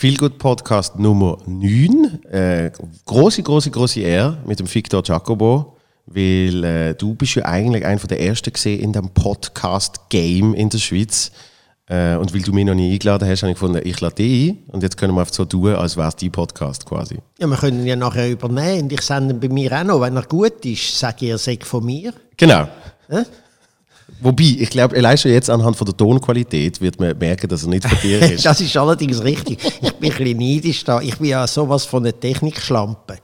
Viel gut Podcast Nummer 9. Äh, große, große, große Ehre mit dem Victor Jacobo, weil äh, du bist ja eigentlich einer der ersten gesehen in dem Podcast-Game in der Schweiz. Äh, und weil du mich noch nie eingeladen hast, habe ich gefunden, ich lade dich ein. Und jetzt können wir einfach so tun, als wäre es dein Podcast quasi. Ja, wir können ihn ja nachher übernehmen. Und ich sende ihn bei mir auch noch. Wenn er gut ist, sage ich, er sei von mir. Genau. Äh? Wobei, ich glaube, allein schon jetzt anhand von der Tonqualität wird man merken, dass er nicht von dir ist. das ist allerdings richtig. Ich bin ein bisschen neidisch da. Ich bin ja sowas von einer Technikschlampe.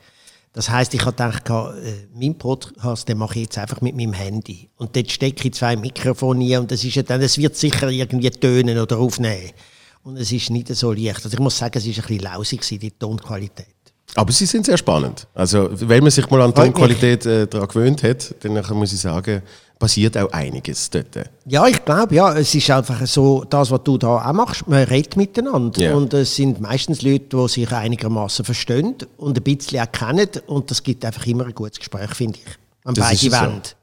Das heißt, ich habe gedacht, äh, mein Podcast den mache ich jetzt einfach mit meinem Handy. Und dort stecke ich zwei Mikrofone ein und das, ist ja dann, es wird sicher irgendwie tönen oder aufnehmen. Und es ist nicht so leicht. Also ich muss sagen, es war ein bisschen lausig, die Tonqualität. Aber sie sind sehr spannend. Also, wenn man sich mal an Tonqualität äh, daran gewöhnt hat, dann muss ich sagen, passiert auch einiges dort. Ja, ich glaube, ja, es ist einfach so, das, was du da auch machst, man redet miteinander. Yeah. Und es sind meistens Leute, die sich einigermaßen verstehen und ein bisschen auch kennen. Und das gibt einfach immer ein gutes Gespräch, finde ich. An das beide Wände. So.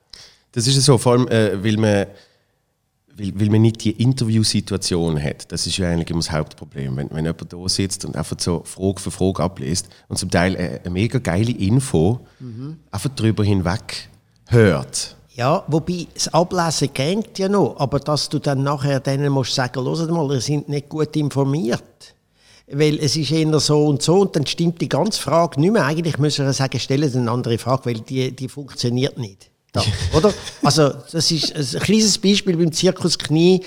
Das ist so, vor allem, äh, weil man weil, weil man nicht die Interviewsituation hat. Das ist ja eigentlich immer das Hauptproblem. Wenn, wenn jemand da sitzt und einfach so Frage für Frage abliest und zum Teil eine, eine mega geile Info mhm. einfach drüber hinweg hört. Ja, wobei das Ablesen geht ja noch, aber dass du dann nachher denen musst sagen, hört mal, ihr sind nicht gut informiert. Weil es ist eher so und so und dann stimmt die ganze Frage nicht mehr. Eigentlich müssen wir sagen, stellen eine andere Frage, weil die, die funktioniert nicht. Da, oder? Also, das ist ein kleines Beispiel beim Zirkus Knie.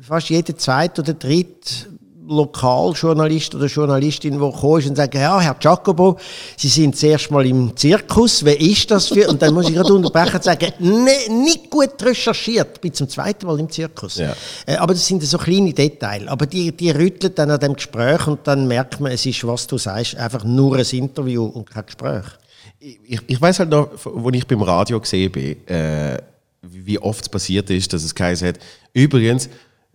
Fast jeder zweite oder dritte Lokaljournalist oder Journalistin, die kommt und sagt, ja, Herr Jacobo, Sie sind zuerst mal im Zirkus, wer ist das für? Und dann muss ich gerade unterbrechen und sagen, nee, nicht gut recherchiert, ich bin zum zweiten Mal im Zirkus. Ja. Äh, aber das sind so kleine Details. Aber die, die rütteln dann an dem Gespräch und dann merkt man, es ist, was du sagst, einfach nur ein Interview und kein Gespräch. Ich, ich weiß halt noch, wo ich beim Radio gesehen bin, äh, wie oft es passiert ist, dass es geheißen hat, übrigens,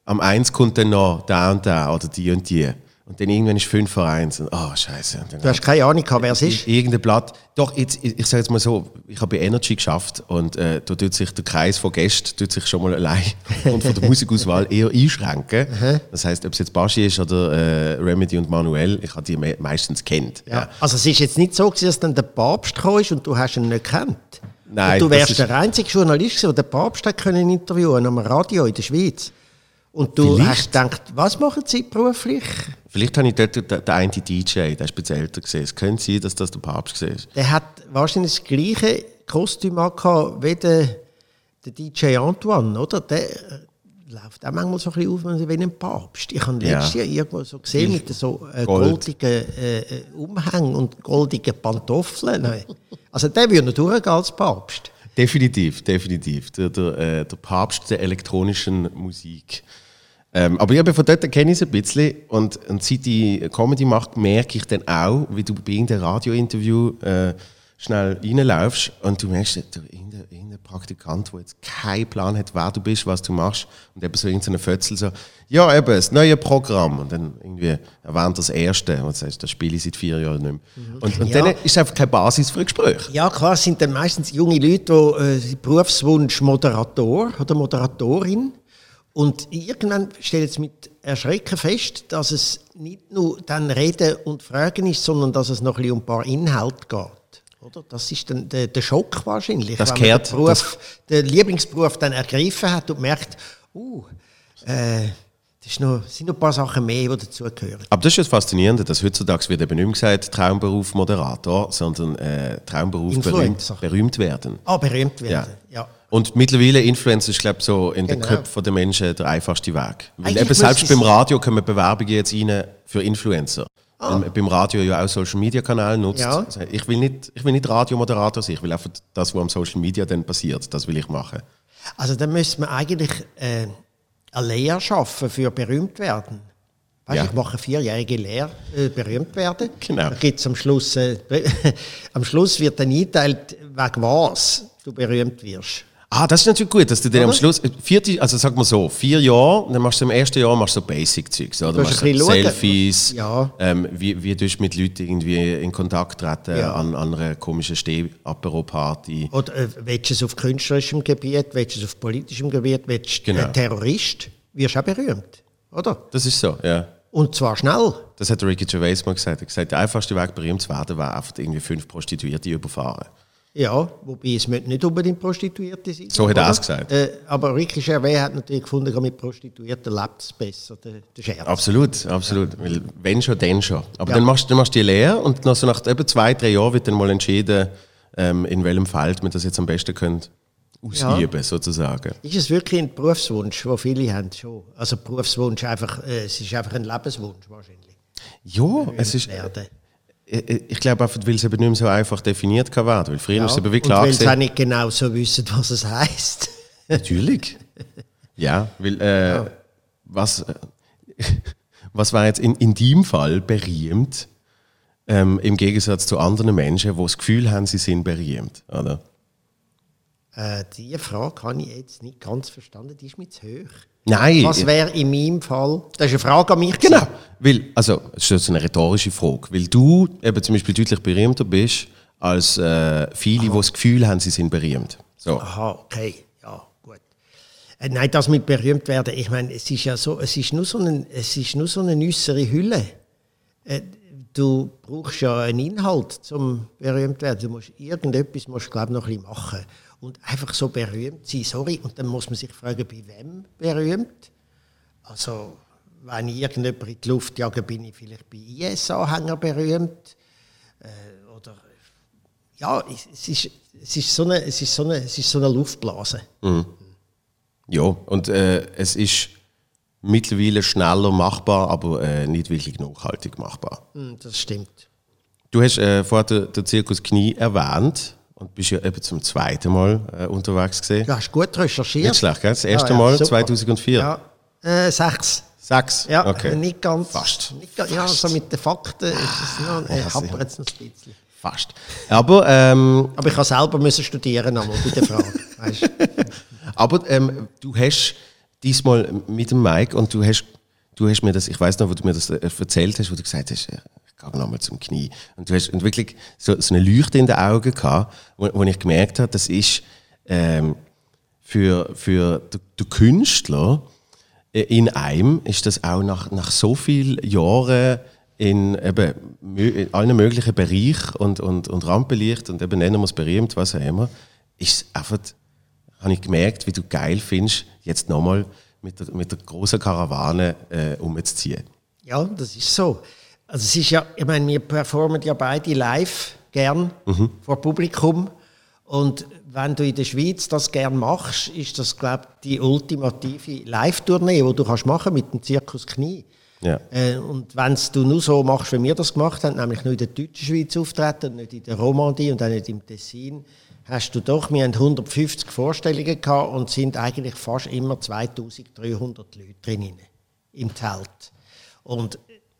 am 1 kommt dann noch der und der oder die und die. Und dann irgendwann ist 5 vor 1. Und, oh, Scheiße. Du hast keine Ahnung, wer es ist? Irgendein Blatt. Doch, jetzt, ich, ich sage jetzt mal so, ich habe bei Energy geschafft und äh, da tut sich der Kreis von Gästen tut sich schon mal allein und von der Musikauswahl eher einschränken. das heißt, ob es jetzt Baschi ist oder äh, Remedy und Manuel, ich habe die me meistens kennt. Ja. ja. Also es ist jetzt nicht so, dass dann der Papst kam und du hast ihn nicht kennt. Nein. Und du wärst der einzige Journalist, der den Papst hat können interviewen am Radio in der Schweiz. Und du Vielleicht. hast gedacht, was machen Sie beruflich? Vielleicht habe ich dort den, den einen DJ, der ist speziell älter gesehen. Es könnte sein, dass das der Papst war. Der hat wahrscheinlich das gleiche Kostüm angehabt wie der, der DJ Antoine, oder? Der äh, läuft auch manchmal so ein bisschen auf wie ein Papst. Ich habe letztes ja. Jahr irgendwo so gesehen mit so äh, Gold. goldigen äh, Umhängen und goldigen Pantoffeln. Also der würde durchgehen als Papst. Definitiv, definitiv. Der, der, äh, der Papst der elektronischen Musik. Ähm, aber ja, von dort kenne ich es ein bisschen. Und, und seit ich Comedy mache, merke ich dann auch, wie du bei irgendeinem Radiointerview äh, schnell reinlaufst und du merkst, der, irgendein Praktikant, der jetzt keinen Plan hat, wer du bist, was du machst, und eben so irgendein Fötzel so, ja eben, das neue Programm, und dann irgendwie erwähnt das erste, und sagst, das spiele ich seit vier Jahren nicht mehr. Mhm. Und, und ja. dann ist einfach keine Basis für ein Gespräch. Ja klar, es sind dann meistens junge Leute, die äh, Berufswunsch Moderator oder Moderatorin und irgendwann stellt es mit Erschrecken fest, dass es nicht nur dann Reden und Fragen ist, sondern dass es noch ein, um ein paar Inhalte geht. Oder? Das ist dann der, der Schock wahrscheinlich, das wenn man den, Beruf, den Lieblingsberuf dann ergriffen hat und merkt, uh, äh, das noch, sind noch ein paar Sachen mehr, die dazugehören. Aber das ist das Faszinierende, dass heutzutage wird eben nicht mehr gesagt Traumberuf Moderator, sondern äh, Traumberuf berühmt, berühmt, werden. Ah, berühmt werden, ja. ja. Und mittlerweile Influencer ist, glaube so in genau. den Köpfen der Menschen der einfachste Weg. Weil eben selbst beim Radio kommen Bewerbungen jetzt rein für Influencer. Ah. Beim Radio ja auch Social Media Kanal nutzt. Ja. Also ich will nicht, ich will nicht Radiomoderator sein, ich will einfach das, was am Social Media dann passiert, das will ich machen. Also dann müsste man eigentlich äh, eine Lehre schaffen für berühmt werden. Weißt, ja. Ich mache eine vierjährige Lehre, äh, berühmt werden. Genau. gibt's am Schluss, äh, am Schluss wird dann eingeteilt, wegen was du berühmt wirst. Ah, das ist natürlich gut, dass du dann am Schluss, vierte, also sag mal so, vier Jahre, dann machst du im ersten Jahr machst du so Basic-Zeugs, oder? Du machst so Selfies, ja. ähm, wie, wie du mit Leuten irgendwie in Kontakt treten ja. an, an einer komischen Steh-Apero-Party. Oder äh, willst du es auf künstlerischem Gebiet, willst du es auf politischem Gebiet, willst du genau. ein Terrorist, wirst du auch berühmt, oder? Das ist so, ja. Und zwar schnell. Das hat Ricky Gervais mal gesagt. Er hat gesagt, der einfachste Weg, berühmt zu werden, wäre einfach irgendwie fünf Prostituierte überfahren. Ja, wobei es nicht unbedingt Prostituierte sein. So hat er es gesagt. Äh, aber Ricky Gervais hat natürlich gefunden, mit Prostituierten lebt es besser, der, der Scherz. Absolut, absolut. Weil wenn schon, dann schon. Aber Ja. dann, machst, dann machst du die Lehre und nach, so nach etwa zwei, drei Jahren wird dann mal entschieden, ähm, in welchem Feld man das jetzt am besten könnt ausüben, sozusagen. Ist es wirklich ein Berufswunsch, den viele haben schon? Also Berufswunsch einfach, äh, es ist einfach ein Lebenswunsch wahrscheinlich. Ja, es ist, Werden. Ich, ich glaube einfach, weil es eben nicht mehr so einfach definiert kann werden. Weil früher Ja. ist es eben wie Und klar weil sie auch nicht genau so wissen, was es heisst. Natürlich. Ja, weil äh, was, äh, was war jetzt in, in deinem Fall berühmt, ähm, im Gegensatz zu anderen Menschen, die das Gefühl haben, sie sind berühmt, oder? Äh, die Frage habe ich jetzt nicht ganz verstanden, die ist mir zu hoch. Nein. Was wäre in meinem Fall? Das ist eine Frage an mich. Genau. Weil, also, das ist eine rhetorische Frage. Weil du eben zum Beispiel deutlich berühmter bist als äh, viele, die das Gefühl haben, sie sind berühmt. So. Aha, okay, ja, gut. Äh, nein, das mit berühmt werden, ich meine, es ist ja so, es ist nur so, ein, es ist nur so eine äußere Hülle. Äh, du brauchst ja einen Inhalt zum berühmt werden. Du musst irgendetwas, musst, glaube ich, noch ein bisschen machen. Und einfach so berühmt sein, sorry, und dann muss man sich fragen, bei wem berühmt? Also, wenn ich irgendjemand in die Luft jage, bin ich vielleicht bei IS-Anhänger berühmt. Äh, oder ja, es ist, es ist, so, eine, es ist, so, eine, es ist so eine Luftblase. Ja, und äh, es ist mittlerweile schneller machbar, aber äh, nicht wirklich nachhaltig machbar. Hm, Das stimmt. Du hast äh, vorher den, den Zirkus Knie erwähnt und bist ja eben zum zweiten Mal äh, unterwegs gesehen. Du hast gut recherchiert. Nicht schlecht, gell? Das erste Ja, ja, Mal super. 2004. Ja, äh, sechs. Sechs? Ja, okay. nicht ganz. Fast. Nicht, ga- ja, so mit den Fakten ist es noch, äh, Ja, hapert es noch ein bisschen. Fast. Aber, ähm, Aber ich habe selber müssen studieren einmal bei der Frage. weißt? aber ähm, du hast diesmal mit dem Mike und du hast, du hast mir das, ich weiß noch, wo du mir das äh, erzählt hast, wo du gesagt hast, gehe nochmal zum Knie. Und du hast wirklich so, so eine Leuchte in den Augen gehabt, wo, wo ich gemerkt habe, das ist ähm, für, für den, Künstler äh, in einem ist das auch nach, nach so vielen Jahren in, eben, in allen möglichen Bereichen und, und, und Rampenlicht und eben nennen wir es berühmt, was auch immer, ist einfach, habe ich gemerkt, wie du geil findest, jetzt nochmal mit der, mit der großen Karawane äh, umzuziehen. Ja, das ist so. Also es ist ja, ich meine, wir performen ja beide live gern vor Publikum. Und wenn du in der Schweiz das gern machst, ist das, glaube ich, die ultimative Live-Tournee, die du kannst machen mit dem Zirkus Knie. Ja. Äh, und wenn du nur so machst, wie wir das gemacht haben, nämlich nur in der deutschen Schweiz auftreten und nicht in der Romandie und auch nicht im Tessin, hast du doch, wir haben 150 Vorstellungen gehabt und sind eigentlich fast immer 2300 Leute drinnen im Zelt. Und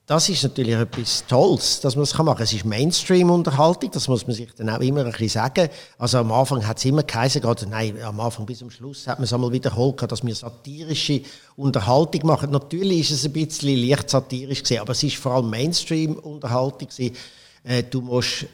das ist natürlich etwas Tolles, dass man das machen kann. Es ist Mainstream-Unterhaltung, das muss man sich dann auch immer ein bisschen sagen. Also am Anfang hat es immer geheißen, gerade, nein, am Anfang bis zum Schluss hat man es einmal wiederholt, dass wir satirische Unterhaltung machen. Natürlich ist es ein bisschen leicht satirisch gewesen, aber es ist vor allem Mainstream-Unterhaltung gewesen. Äh, Du musst,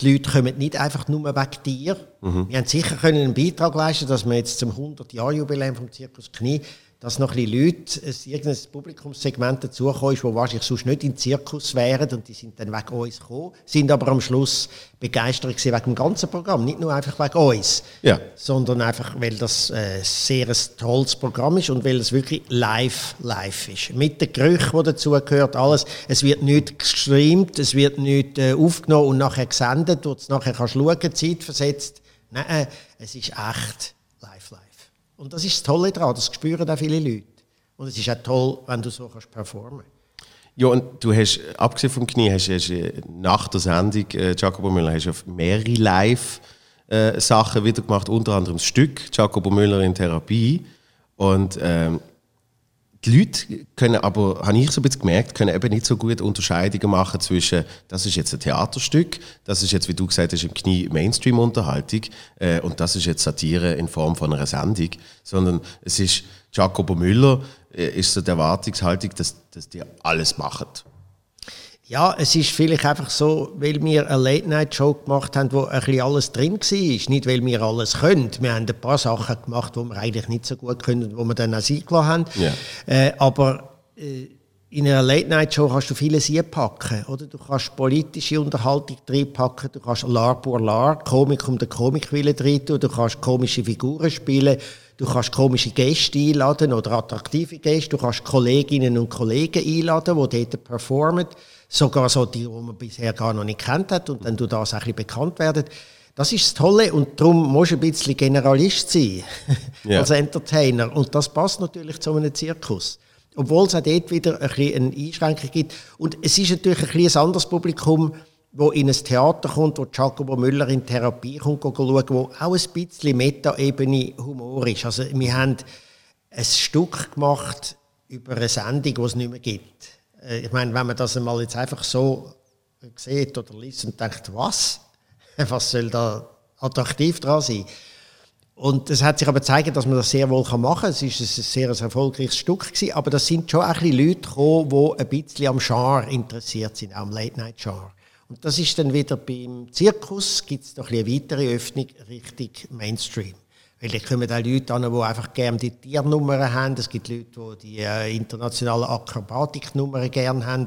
die Leute kommen nicht einfach nur wegen dir. Wir haben sicher können einen Beitrag leisten, dass wir jetzt zum 100-Jahr-Jubiläum vom Zirkus Knie dass noch ein Leute, ein irgendein Publikumssegment dazugekommen ist, die wahrscheinlich sonst nicht im Zirkus wären und die sind dann wegen uns gekommen, sind aber am Schluss begeistert gewesen wegen dem ganzen Programm, nicht nur einfach wegen uns, Ja. sondern einfach, weil das äh, sehr ein tolles Programm ist und weil es wirklich live, live ist. Mit den Gerüchen, die dazugehört, alles. Es wird nicht gestreamt, es wird nicht äh, aufgenommen und nachher gesendet, wo du es nachher kannst schauen, zeitversetzt. Nein, äh, es ist echt. Und das ist das Tolle daran, das spüren auch viele Leute. Und es ist auch toll, wenn du so kannst performen Ja, und du hast, abgesehen vom Knie, hast, hast äh, nach der Sendung, äh, Jacobo Müller, hast auf mehrere Live-Sachen wieder gemacht, unter anderem das Stück Jacobo Müller in Therapie. Und ähm, die Leute können aber, habe ich so ein bisschen gemerkt, können eben nicht so gut Unterscheidungen machen zwischen, das ist jetzt ein Theaterstück, das ist jetzt, wie du gesagt hast, im Knie Mainstream-Unterhaltung äh, und das ist jetzt Satire in Form von einer Sendung, sondern es ist Jacobo Müller, äh, ist so die Erwartungshaltung, dass, dass die alles machen. Ja, es ist vielleicht einfach so, weil wir eine Late-Night-Show gemacht haben, wo ein bisschen alles drin war. Nicht, weil wir alles können. Wir haben ein paar Sachen gemacht, die wir eigentlich nicht so gut können, wo wir dann auch eingeladen haben. Ja. Äh, aber äh, in einer Late-Night-Show kannst du vieles einpacken, oder? Du kannst politische Unterhaltung reinpacken, du kannst Lar pour Lar, Komik um den Komik willen drin tun, du kannst komische Figuren spielen, du kannst komische Gäste einladen oder attraktive Gäste, du kannst Kolleginnen und Kollegen einladen, die dort performen, sogar so die, die man bisher gar noch nicht kennt hat und dann du das ein bisschen bekannt werden. Das ist das Tolle und darum musst du ein bisschen Generalist sein Ja. als Entertainer und das passt natürlich zu einem Zirkus. Obwohl es auch dort wieder ein bisschen eine Einschränkung gibt. Und es ist natürlich ein, bisschen ein anderes Publikum, wo in ein Theater kommt, wo Giacomo Müller in Therapie kommt, schauen, wo auch ein bisschen Meta-Ebene Humor ist. Also wir haben ein Stück gemacht über eine Sendung, die es nicht mehr gibt. Äh, Ich meine, wenn man das einmal jetzt einfach so sieht oder liest und denkt, was? Was soll da attraktiv dran sein? Und es hat sich aber gezeigt, dass man das sehr wohl machen kann. Es ist ein sehr erfolgreiches Stück gewesen, aber das sind schon ein bisschen Leute gekommen, die ein bisschen am Genre interessiert sind, auch am Late-Night-Genre. Und das ist dann wieder beim Zirkus, gibt es noch ein eine weitere Öffnung Richtung Mainstream. Weil da kommen auch Leute an, die einfach gerne die Tiernummern haben. Es gibt Leute, die die äh, internationalen Akrobatiknummern gerne haben.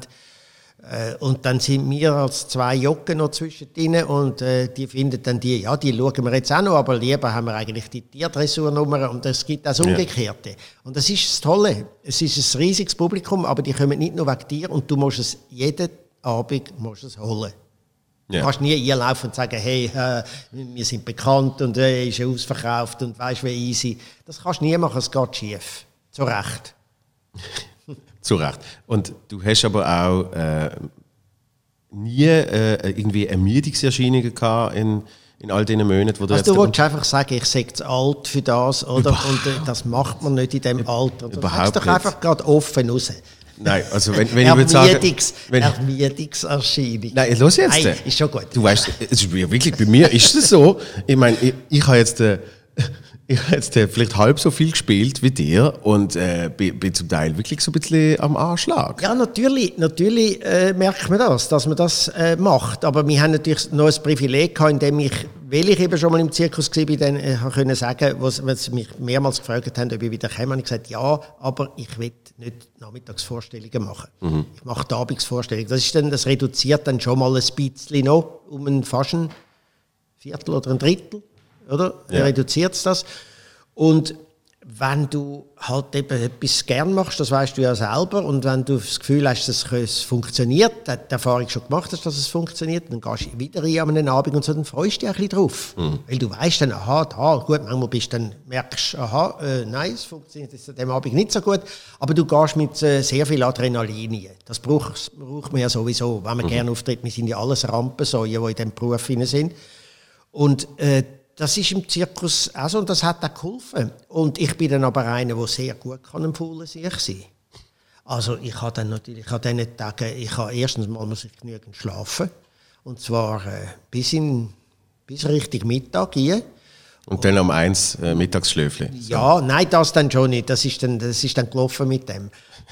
Äh, und dann sind wir als zwei Jocken noch zwischendrin und äh, die finden dann die, ja, die schauen wir jetzt auch noch, aber lieber haben wir eigentlich die Tierdressurnummer und es gibt das Umgekehrte. Und das ist das Tolle. Es ist ein riesiges Publikum, aber die kommen nicht nur wegen dir und du musst es jeden Abend musst es holen. Du Ja. kannst nie einlaufen und sagen, hey, äh, wir sind bekannt und äh, ist ausverkauft und weißt wie easy. Das kannst du nie machen, es geht schief. Zu Recht. Zu Recht. Und du hast aber auch äh, nie äh, irgendwie Ermüdungserscheinungen gehabt in, in all diesen Monaten, wo du Also du willst einfach sagen, ich sei zu alt für das, oder? Und äh, das macht man nicht in diesem Alter. Du Überhaupt sagst doch einfach gerade offen raus. Nein, also wenn, wenn ich würde sagen... Ermüdungs, Wenn, Ermüdungserscheinung. nein, los jetzt. Nein, ist schon gut. Du weißt, es ist wirklich, bei mir ist es so, ich meine, ich, ich habe jetzt... Äh, ich habe jetzt äh, vielleicht halb so viel gespielt wie dir und äh, bin, bin zum Teil wirklich so ein bisschen am Anschlag. Ja, natürlich, natürlich äh, merkt man das, dass man das äh, macht. Aber wir haben natürlich noch ein Privileg gehabt, indem ich, weil ich eben schon mal im Zirkus war, dann äh, können sagen, was, was sie mich mehrmals gefragt haben, ob ich wieder komme, habe ich gesagt, ja, aber ich will nicht Nachmittagsvorstellungen machen. Ich mache die Abendsvorstellungen. Das, ist dann, das reduziert dann schon mal ein bisschen noch um ein fast ein Viertel oder ein Drittel, oder? Ja. Reduziert es das. Und wenn du halt eben etwas gern machst, das weißt du ja selber, und wenn du das Gefühl hast, dass es funktioniert, die Erfahrung schon gemacht hast, dass es funktioniert, dann gehst du wieder rein an einen Abend und so, dann freust du dich ein bisschen drauf. Weil du weißt dann, aha, da, gut, manchmal bist du dann, merkst aha, äh, nein, es funktioniert jetzt an dem Abend nicht so gut, aber du gehst mit äh, sehr viel Adrenalin rein. Das braucht, braucht man ja sowieso, wenn man gerne auftritt. Wir sind ja alles Rampensäuen, die in diesem Beruf sind. Und äh, das ist im Zirkus auch so und das hat auch geholfen. Und ich bin dann aber einer, der sehr gut kann im faulen Sich sein Also ich habe dann natürlich an diesen Tagen, ich habe erstens mal muss ich genügend schlafen. Und zwar äh, bis, in, bis Richtung Mittag hier. Und dann um eins äh, Mittagsschläfli. Ja, nein, das dann schon nicht. Das ist dann, das ist dann gelaufen mit dem.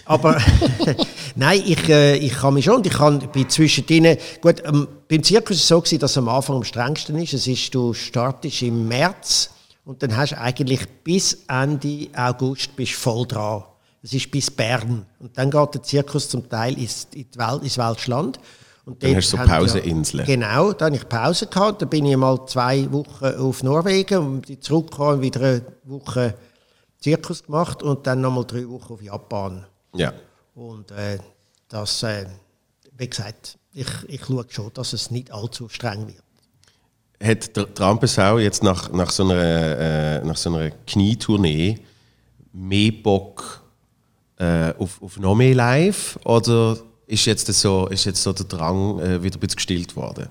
Aber nein, ich, äh, ich kann mich schon, und ich kann bei zwischendrin, gut, ähm, beim Zirkus ist es so gewesen, dass es am Anfang am strengsten ist. Es ist, du startest im März und dann hast du eigentlich bis Ende August bist voll dran. Es ist bis Bern. Und dann geht der Zirkus zum Teil ins, in Welt, ins Welschland. Und Dann hast du so haben Pauseninseln. Genau, da hatte ich Pause gehabt. Dann bin ich mal zwei Wochen auf Norwegen und zurückgekommen wieder eine Woche Zirkus gemacht und dann nochmal drei Wochen auf Japan. Ja. Und äh, das, äh, wie gesagt, ich, ich schaue schon, dass es nicht allzu streng wird. Hat der Trampensau jetzt nach, nach, so einer, äh, nach so einer Knietournee mehr Bock äh, auf, auf noch mehr Live? Oder ist jetzt, so, ist jetzt so der Drang äh, wieder ein bisschen gestillt worden?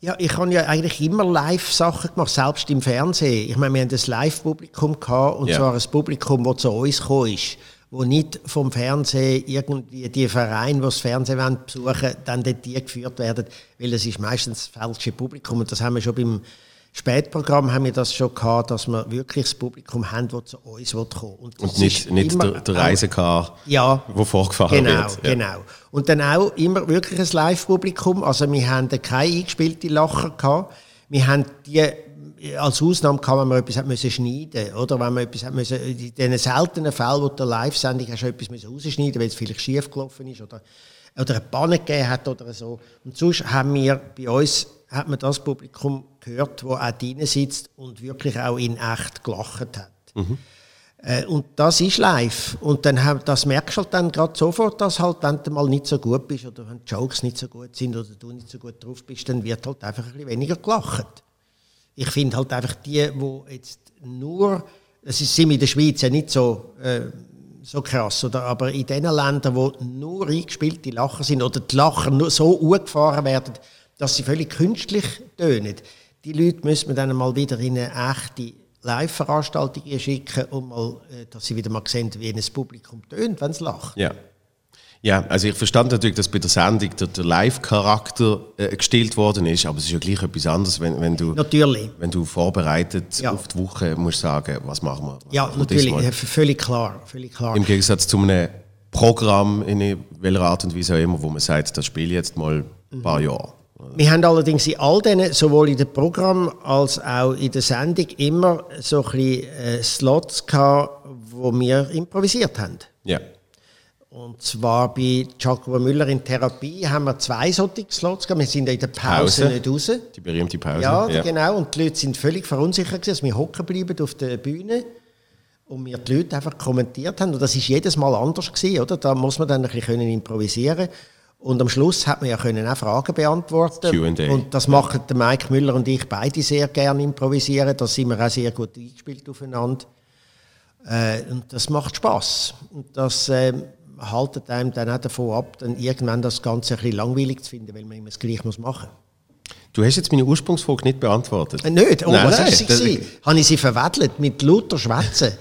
Ja, ich habe ja eigentlich immer Live-Sachen gemacht, selbst im Fernsehen. Ich meine, wir hatten ein Live-Publikum gehabt, und Ja. zwar ein Publikum, das zu uns gekommen ist, wo nicht vom Fernsehen irgendwie die Vereine, die das Fernsehen wollen, besuchen, dann dort die geführt werden, weil es ist meistens das falsche Publikum und das haben wir schon beim Spätprogramm haben wir das schon gehabt, dass wir wirklich das Publikum haben, das zu uns kommen will. das Und nicht, nicht der, der Reisekar, Ja. wo vorgefahren Genau, wird. Ja. genau. Und dann auch immer wirklich ein Live-Publikum. Also wir haben keine eingespielten Lacher gehabt. Wir haben die als Ausnahme kann, wenn man etwas hat müssen schneiden oder wenn man etwas hat müssen, in diesen seltenen Fällen, wo der Live-Sendung hast du etwas müssen rausschneiden, weil es vielleicht schief gelaufen ist oder, oder eine Panne gegeben hat oder so. Und sonst haben wir bei uns hat man das Publikum gehört, wo auch drinnen sitzt und wirklich auch in echt gelacht hat. Mhm. Äh, und das ist live. Und dann, das merkst du halt dann gerade sofort, dass halt, wenn du mal nicht so gut bist oder wenn die Jokes nicht so gut sind oder du nicht so gut drauf bist, dann wird halt einfach ein bisschen weniger gelacht. Ich finde halt einfach die, die jetzt nur, das ist in der Schweiz ja nicht so, äh, so krass, oder? aber in den Ländern, wo nur eingespielte Lacher sind oder die Lacher nur so angefahren werden, dass sie völlig künstlich tönen, die Leute müssen wir dann mal wieder in eine echte Live-Veranstaltungen schicken, um mal, äh, dass sie wieder mal sehen, wie ein Publikum tönt, wenn es lacht. Ja. Ja, also ich verstand natürlich, dass bei der Sendung der, der Live-Charakter äh, gestellt worden ist, aber es ist ja gleich etwas anderes, wenn, wenn, du, natürlich. wenn du vorbereitet ja. auf die Woche musst sagen, was machen wir. Ja, machen natürlich, ja, völlig klar, völlig klar. Im Gegensatz zu einem Programm, in welcher Art und Weise auch immer, wo man sagt, das spiele ich jetzt mal ein paar mhm. Jahre. Wir haben allerdings in all denen, sowohl in dem Programm als auch in der Sendung, immer so ein bisschen äh, Slots gehabt, wo wir improvisiert haben. Ja. Und zwar bei Jacobo Müller in Therapie haben wir zwei solche Slots gehabt. Wir sind ja in der Pause, Pause, nicht raus. Die berühmte Pause. Ja, ja, genau. Und die Leute sind völlig verunsichert gewesen, dass wir hocken bleiben auf der Bühne und wir die Leute einfach kommentiert haben. Und das ist jedes Mal anders gewesen, oder? Da muss man dann ein bisschen improvisieren. Und am Schluss hat man ja können auch Fragen beantworten Q&A. Und das machen der Mike Müller und ich beide sehr gerne improvisieren. Da sind wir auch sehr gut eingespielt aufeinander. Äh, und das macht Spaß. Und das äh, haltet einem dann auch davon ab, dann irgendwann das Ganze ein bisschen langweilig zu finden, weil man immer das Gleiche machen muss. Du hast jetzt meine Ursprungsfrage nicht beantwortet. Äh, nicht? Oh, nein, was nein, ist sie? Habe ich sie verwedelt mit lauter Schwätzen?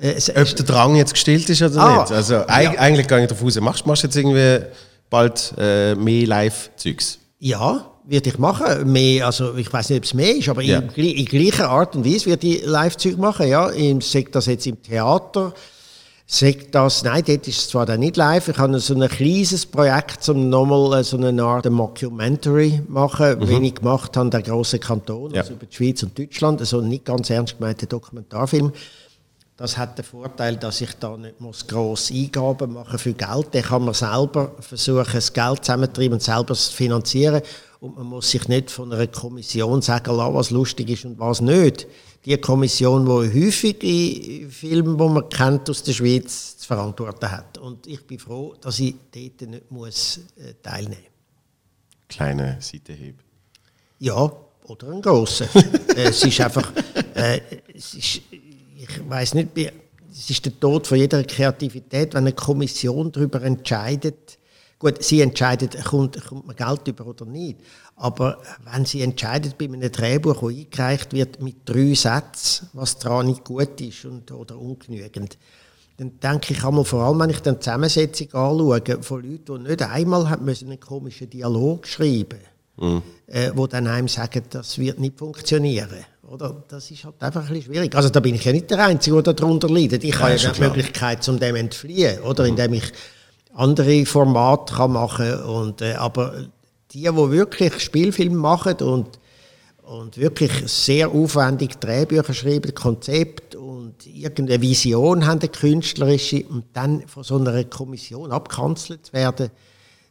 Äh, Ob der Drang jetzt gestillt ist oder ah, nicht. Also ja. eigentlich gehe ich davon aus, machst du jetzt irgendwie bald äh, mehr Live-Zeugs? Ja, würde ich machen. Mehr, also ich weiß nicht, ob es mehr ist, aber ja. in, in, gleicher Art und Weise würde ich Live-Zeug machen. Ja, ich sage das jetzt im Theater. Sag das, nein, dort ist es zwar dann nicht live. Ich habe so ein kleines Projekt, um nochmal äh, so eine Art Mockumentary machen, mhm. wie ich gemacht habe, der große Kanton, ja. also über die Schweiz und Deutschland. Also nicht ganz ernst gemeinter Dokumentarfilm. Das hat den Vorteil, dass ich da nicht muss gross Eingaben machen für Geld. Dann kann man selber versuchen, das Geld zusammenzutreiben und selber zu finanzieren. Und man muss sich nicht von einer Kommission sagen lassen, was lustig ist und was nicht. Die Kommission, die häufig in Filmen, die man kennt aus der Schweiz, zu verantworten hat. Und ich bin froh, dass ich dort nicht muss, äh, teilnehmen muss. Kleine Seitenhieb. Ja, oder ein grosser. Äh, es ist einfach... Äh, es ist, ich weiß nicht, es ist der Tod von jeder Kreativität, wenn eine Kommission darüber entscheidet. Gut, sie entscheidet, kommt, kommt man Geld über oder nicht. Aber wenn sie entscheidet bei einem Drehbuch, das eingereicht wird mit drei Sätzen, was daran nicht gut ist und, oder ungenügend, dann denke ich einmal, vor allem wenn ich dann die Zusammensetzung anschaue, von Leuten, die nicht einmal haben müssen einen komischen Dialog schreiben mhm. äh, wo dann einem sagen, das wird nicht funktionieren. Oder? Das ist halt einfach ein bisschen schwierig. Also da bin ich ja nicht der Einzige, der darunter leidet. Ich ja, habe ja die Möglichkeit, um dem entfliehen, oder? Mhm. indem ich andere Formate kann machen kann. Äh, aber die, die wirklich Spielfilme machen und, und wirklich sehr aufwendig Drehbücher schreiben, Konzept und irgendeine Vision haben, eine künstlerische, und dann von so einer Kommission abkanzelt werden,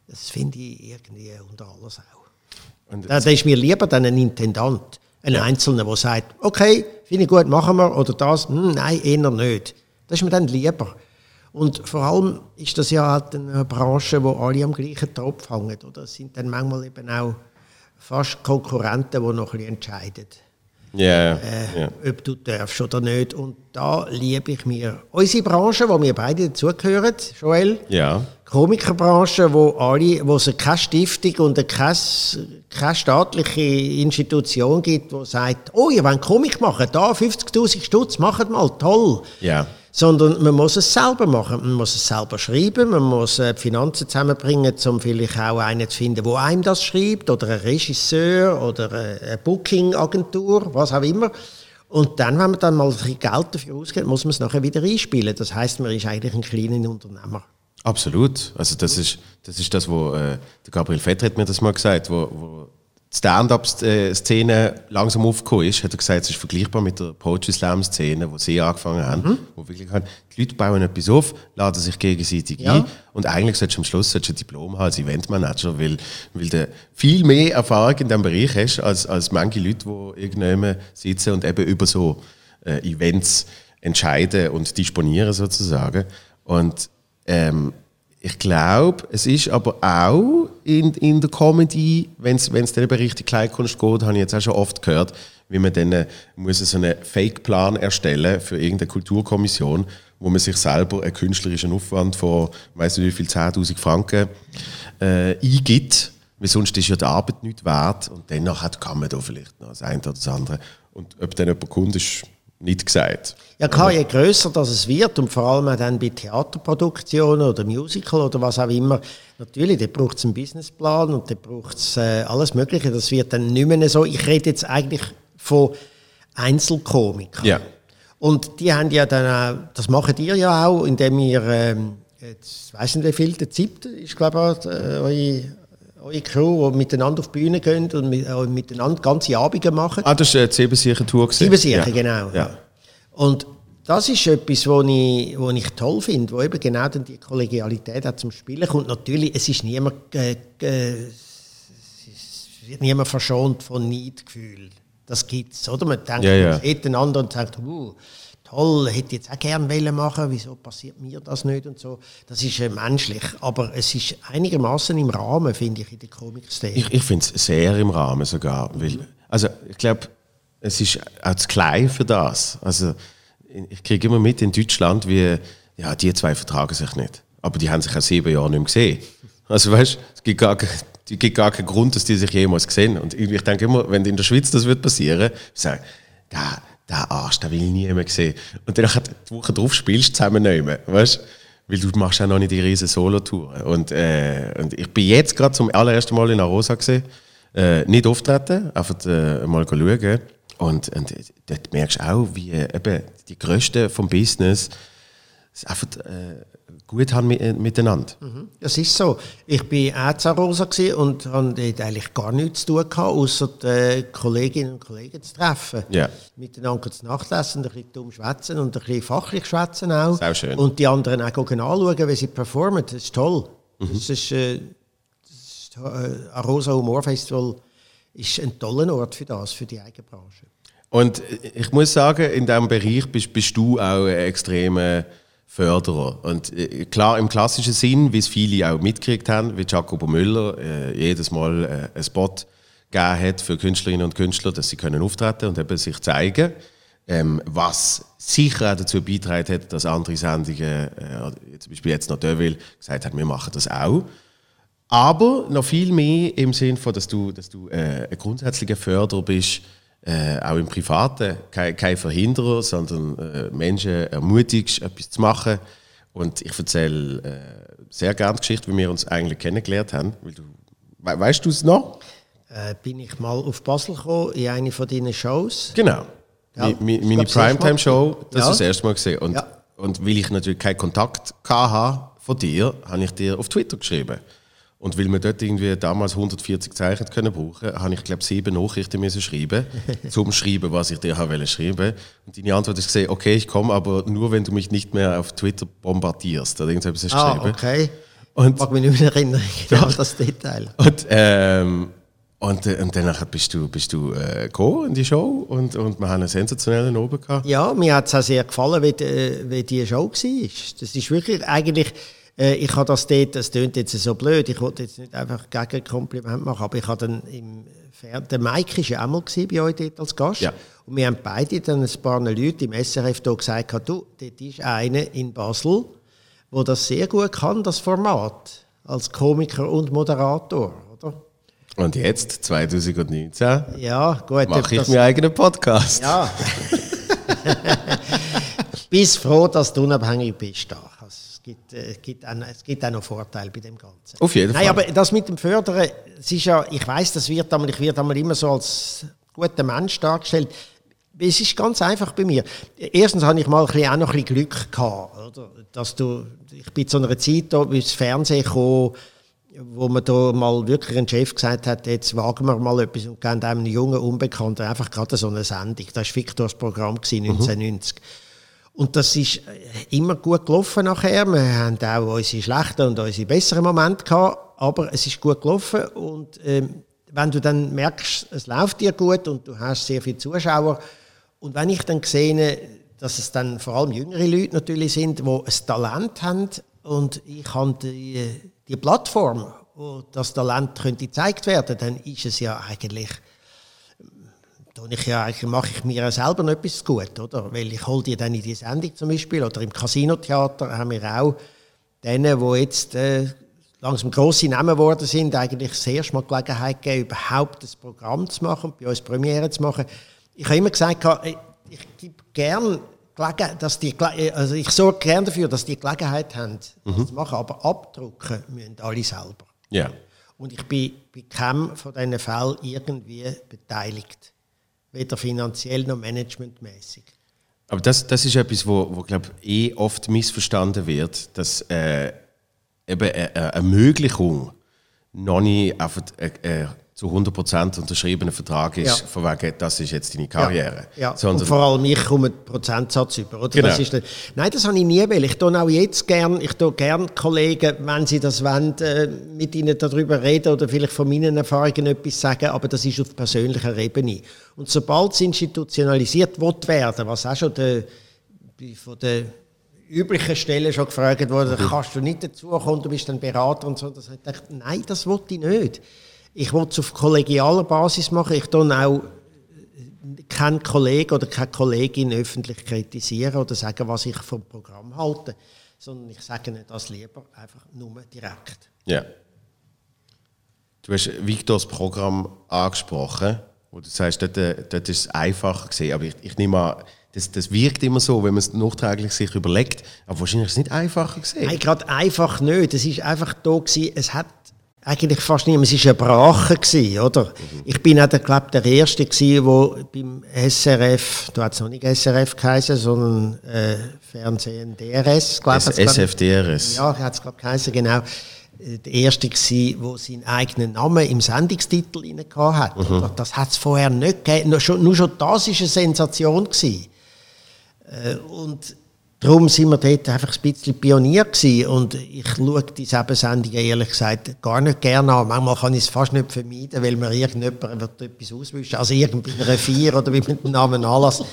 das finde ich irgendwie unter alles auch. Und da, da ist mir lieber dann ein Intendant ein ja. Einzelner, der sagt, okay, finde ich gut, machen wir, oder das, hm, nein, eher nicht. Das ist mir dann lieber. Und vor allem ist das ja halt eine Branche, wo alle am gleichen Topf hängen. Oder? Es sind dann manchmal eben auch fast Konkurrenten, die noch ein bisschen entscheiden. Yeah, äh, yeah. Ob du darfst oder nicht. Und da liebe ich mir unsere Branche, wo wir beide dazugehören, Joel. Ja. Komikerbranche, wo alle, wo es keine Stiftung und keine, keine staatliche Institution gibt, die sagt, oh, ihr wollt Komik machen, da 50'000 Stutz, macht mal, toll. Ja. Sondern man muss es selber machen, man muss es selber schreiben, man muss äh, die Finanzen zusammenbringen, um vielleicht auch einen zu finden, der einem das schreibt, oder ein Regisseur, oder eine Booking-Agentur, was auch immer. Und dann, wenn man dann mal ein Geld dafür ausgibt, muss man es nachher wieder einspielen. Das heißt, man ist eigentlich ein kleiner Unternehmer. Absolut. Also das ist das, ist das wo äh, Gabriel Vetter hat mir das mal gesagt, wo, wo Stand-up-Szene langsam aufgekommen ist, hat er gesagt, es ist vergleichbar mit der Poetry Slam-Szene, wo sie angefangen haben. Mhm. Wo wirklich haben, die Leute bauen etwas auf, laden sich gegenseitig ja. ein und eigentlich solltest du am Schluss solltest du ein Diplom haben als Eventmanager, weil, weil du viel mehr Erfahrung in diesem Bereich hast, als, als manche Leute, die irgendwann sitzen und eben über so äh, Events entscheiden und disponieren sozusagen. Und ähm, ich glaube, es ist aber auch in, in der Comedy, wenn es dann eben richtig Kleinkunst geht, habe ich jetzt auch schon oft gehört, wie man dann äh, muss so einen Fake-Plan erstellen für irgendeine Kulturkommission, wo man sich selber einen künstlerischen Aufwand von, weißt du wie viel, 10'000 Franken äh, eingibt, weil sonst ist ja die Arbeit nicht wert und dann kann man da vielleicht noch das eine oder das andere. Und ob dann jemand kommt, ist nicht gesagt. Ja, klar, je grösser das es wird und vor allem dann bei Theaterproduktionen oder Musical oder was auch immer, natürlich, da braucht es einen Businessplan und da braucht es äh, alles Mögliche. Das wird dann nicht mehr so. Ich rede jetzt eigentlich von Einzelkomikern. Ja. Und die haben ja dann auch, das machen ihr ja auch, indem ihr, ähm, jetzt weiß nicht wie viel, der siebte ist, glaube ich, äh, eure, eure Crew, die miteinander auf die Bühne gehen und mit, äh, miteinander ganze Abende machen. Ah, das war die Siebensicher-Tour. Siebensicher, genau. Ja. Und das ist etwas, was ich, was ich toll finde, wo eben genau dann die Kollegialität auch zum Spielen kommt. Natürlich, es ist niemand, äh, äh, es wird niemand verschont von Neidgefühl. Das gibt es, oder? Man denkt, ja, ja. man sieht den anderen und sagt, uh, toll, hätte jetzt auch gerne machen wieso passiert mir das nicht und so. Das ist äh, menschlich, aber es ist einigermaßen im Rahmen, finde ich, in der Komik-Szene. Ich, ich finde es sehr im Rahmen sogar, weil, also ich glaube, es ist auch zu klein für das. Also ich kriege immer mit in Deutschland, wie ja, die zwei vertragen sich nicht. Aber die haben sich auch sieben Jahre nicht mehr gesehen. Also weißt, es gibt gar, es gibt gar keinen Grund, dass die sich jemals sehen. Und ich denke immer, wenn in der Schweiz das wird passieren, sage ich, der, Arsch, den will ich nie mehr sehen. Und dann die Woche drauf spielst du zusammen mehr, weißt? Weil du machst auch noch nicht die riesen Solo-Tour. Und, äh, und ich bin jetzt gerade zum allerersten Mal in Arosa gesehen, äh, nicht auftreten, einfach äh, mal schauen. Und, und dort merkst du auch, wie eben die Größten vom Business einfach äh, gut haben äh, miteinander. Mhm. Das ist so. Ich war auch Rosa und hatte eigentlich gar nichts zu tun, gehabt, außer die Kolleginnen und Kollegen zu treffen. Yeah. Miteinander zu Nachtlesen, ein bisschen dumm schwätzen und ein bisschen fachlich schwätzen auch. Sehr schön. Und die anderen auch anschauen, wie sie performen. Das ist toll. Mhm. Das ist, äh, das ist äh, Arosa Humor Festival ist ein toller Ort für das, für die eigene Branche. Und ich muss sagen, in diesem Bereich bist, bist du auch ein extremer Förderer. Und äh, klar, im klassischen Sinn, wie es viele auch mitgekriegt haben, wie Jacobo Müller äh, jedes Mal äh, einen Spot gegeben hat für Künstlerinnen und Künstler, dass sie können auftreten und eben sich zeigen ähm, was sicher auch dazu beitragen hat, dass andere Sendungen, äh, zum Beispiel jetzt noch Deville, gesagt haben, wir machen das auch. Aber noch viel mehr im Sinne von, dass du, dass du äh, ein grundsätzlicher Förderer bist äh, auch im Privaten kein, kein Verhinderer, sondern äh, Menschen ermutigst, etwas zu machen. Und ich erzähle äh, sehr gerne die Geschichte, wie wir uns eigentlich kennengelernt haben. Weil du, we weißt du es noch? Äh, bin ich mal auf Basel gekommen, in eine von deinen Shows. Genau. Ja, meine Primetime-Show, das ja. ist das erste Mal gesehen. Und, ja. und weil ich natürlich keinen Kontakt hatte von dir, habe ich dir auf Twitter geschrieben. Und weil wir dort irgendwie damals 140 Zeichen können brauchen, habe ich glaube sieben Nachrichten müssen schreiben, zum Schreiben, was ich dir habe schreiben. Und deine Antwort ist gesehen, okay, ich komme, aber nur wenn du mich nicht mehr auf Twitter bombardierst oder irgendwas hast ah, geschrieben. okay. Und, ich mag mich nicht mehr erinnern, genau das Detail. Und, ähm, und, äh, und danach bist du, bist du äh, gekommen in die Show und, und wir haben einen sensationellen Oben gehabt. Ja, mir hat es auch sehr gefallen, wie die, wie die Show war. Das ist wirklich eigentlich äh, ich habe das dort, das klingt jetzt so blöd, ich wollte jetzt nicht einfach gegen Kompliment machen, aber ich habe dann im Fernsehen, der Mike war ja auch mal bei euch dort als Gast. Ja. Und wir haben beide dann ein paar Leute im SRF da gesagt, du, dort ist einer in Basel, der das sehr gut kann, das Format, als Komiker und Moderator, oder? Und jetzt, 2019, ja, gut, mache ich meinen eigenen Podcast. Ja. Bist froh, dass du unabhängig bist da gibt, äh, gibt auch, es gibt auch noch Vorteile bei dem Ganzen. Auf jeden Fall. Nein, aber das mit dem Fördern, es ist ja, ich weiß, das wird einmal, ich werde einmal immer so als guter Mensch dargestellt. Es ist ganz einfach bei mir. Erstens habe ich mal ein bisschen, auch noch ein bisschen Glück gehabt, oder? Dass du, ich bin zu einer Zeit, da, das Fernsehen kam, wo man da mal wirklich ein Chef gesagt hat, jetzt wagen wir mal etwas und geben einem jungen Unbekannten einfach gerade so eine Sendung. Das war Victors Programm 1990. Mhm. Und das ist äh, immer gut gelaufen nachher. Wir haben auch unsere schlechten und unsere besseren Momente gehabt, aber es ist gut gelaufen und ähm, wenn du dann merkst, es läuft dir gut und du hast sehr viele Zuschauer und wenn ich dann sehe, dass es dann vor allem jüngere Leute natürlich sind, die ein Talent haben und ich habe die, die Plattform, wo das Talent könnte gezeigt werden, dann ist es ja eigentlich ich ja, mache ich mir selber noch etwas gut, oder? Weil ich hole die dann in die Sendung zum Beispiel oder im Casino-Theater haben wir auch denen, die jetzt äh, langsam grosse Namen geworden sind, eigentlich das erste Mal Gelegenheit gegeben, überhaupt das Programm zu machen, bei uns Premiere zu machen. Ich habe immer gesagt, ich gebe gerne dass die, also ich sorge gerne dafür, dass die Gelegenheit haben, das mhm. zu machen, aber abdrucken müssen alle selber. Ja. Und ich bin bei keinem von diesen Fällen irgendwie beteiligt. Weder finanziell noch managementmäßig. Aber das, das ist etwas, wo, wo glaube eh oft missverstanden wird, dass äh, eben eine Ermöglichung noch nicht einfach äh, äh zu 100% unterschriebenen Vertrag ist, ja. von wegen, das ist jetzt deine Karriere. Ja, ja. und vor allem ich komme einen Prozentsatz über. Oder? Genau. Das ist nicht, nein, das habe ich nie will. Ich tue auch jetzt gern, ich tue gern Kollegen, wenn sie das wollen, äh, mit ihnen darüber reden oder vielleicht von meinen Erfahrungen etwas sagen, aber das ist auf persönlicher Ebene. Und sobald es institutionalisiert wird werden, was auch schon der, von der üblichen Stellen schon gefragt wurde, mhm. kannst du nicht dazukommen, du bist ein Berater und so. Das ich gedacht, nein, das wollte ich nicht. Ich will es auf kollegialer Basis machen. Ich tue auch äh, keinen Kollegen oder keine Kollegin öffentlich kritisieren oder sagen, was ich vom Programm halte, sondern ich sage ihnen das lieber einfach nur direkt. Ja. Du hast Victors Programm angesprochen, wo du sagst, dort, äh, dort ist es einfacher gesehen, aber ich, ich nehme an, das, das wirkt immer so, wenn man es nachträglich sich überlegt, aber wahrscheinlich ist es nicht einfacher gesehen. Nein, gerade einfach nicht. Es ist einfach da gewesen, es hat eigentlich fast niemand. Es war eine Brache, gewesen, oder? Mhm. Ich bin auch, glaube der Erste gewesen, der beim SRF, du hast noch nicht SRF geheißen, sondern äh, Fernsehen DRS, glaube ich. SFDRS. Ja, hat es, glaube ich, geheißen, genau. Äh, der Erste der seinen eigenen Namen im Sendungstitel rein hat. Mhm. Das hat es vorher nicht gegeben. Nur schon, nur schon das war eine Sensation. Gewesen. Äh, und Darum sind wir dort einfach ein bisschen Pionier gewesen. Und ich schaue diese Sendungen ehrlich gesagt gar nicht gerne an. Manchmal kann ich es fast nicht vermeiden, weil mir irgendjemand etwas auswischen. Also irgendeiner Vier oder wie man den Namen anlässt.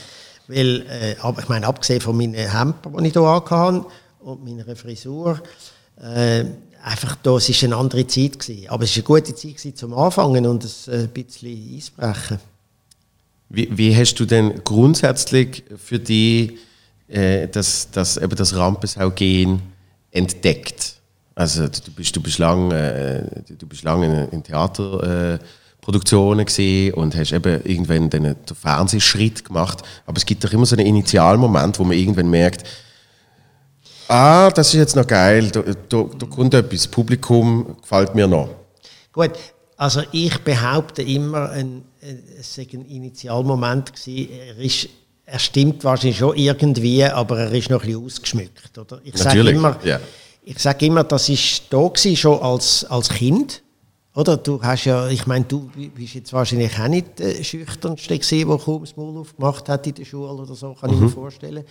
Weil, äh, aber ich meine, abgesehen von meinen Hemden, die ich hier hatte und meiner Frisur, äh, einfach da, es war eine andere Zeit gewesen. Aber es war eine gute Zeit gewesen zum Anfangen und äh, ein bisschen Eisbrechen. Wie, wie hast du denn grundsätzlich für die äh, das, das, eben das Rampensau-Gen entdeckt. Also du bist, du bist lange äh, lang in, in Theaterproduktionen äh, und hast eben irgendwann den, Fernsehschritt gemacht. Aber es gibt doch immer so einen Initialmoment, wo man irgendwann merkt, ah, das ist jetzt noch geil, da, da, da kommt etwas, Publikum gefällt mir noch. Gut, also ich behaupte immer, ein, es sei ein Initialmoment gewesen. Er ist er stimmt wahrscheinlich schon irgendwie, aber er ist noch ein bisschen ausgeschmückt. Oder? Ich sage immer, yeah. ich sag immer, das ist da gewesen, schon als, als Kind. Oder? Du hast ja, ich meine, du bist jetzt wahrscheinlich auch nicht der schüchternste gewesen, der kaum das Maul aufgemacht hat in der Schule oder so, kann mhm. ich mir mhm. vorstellen.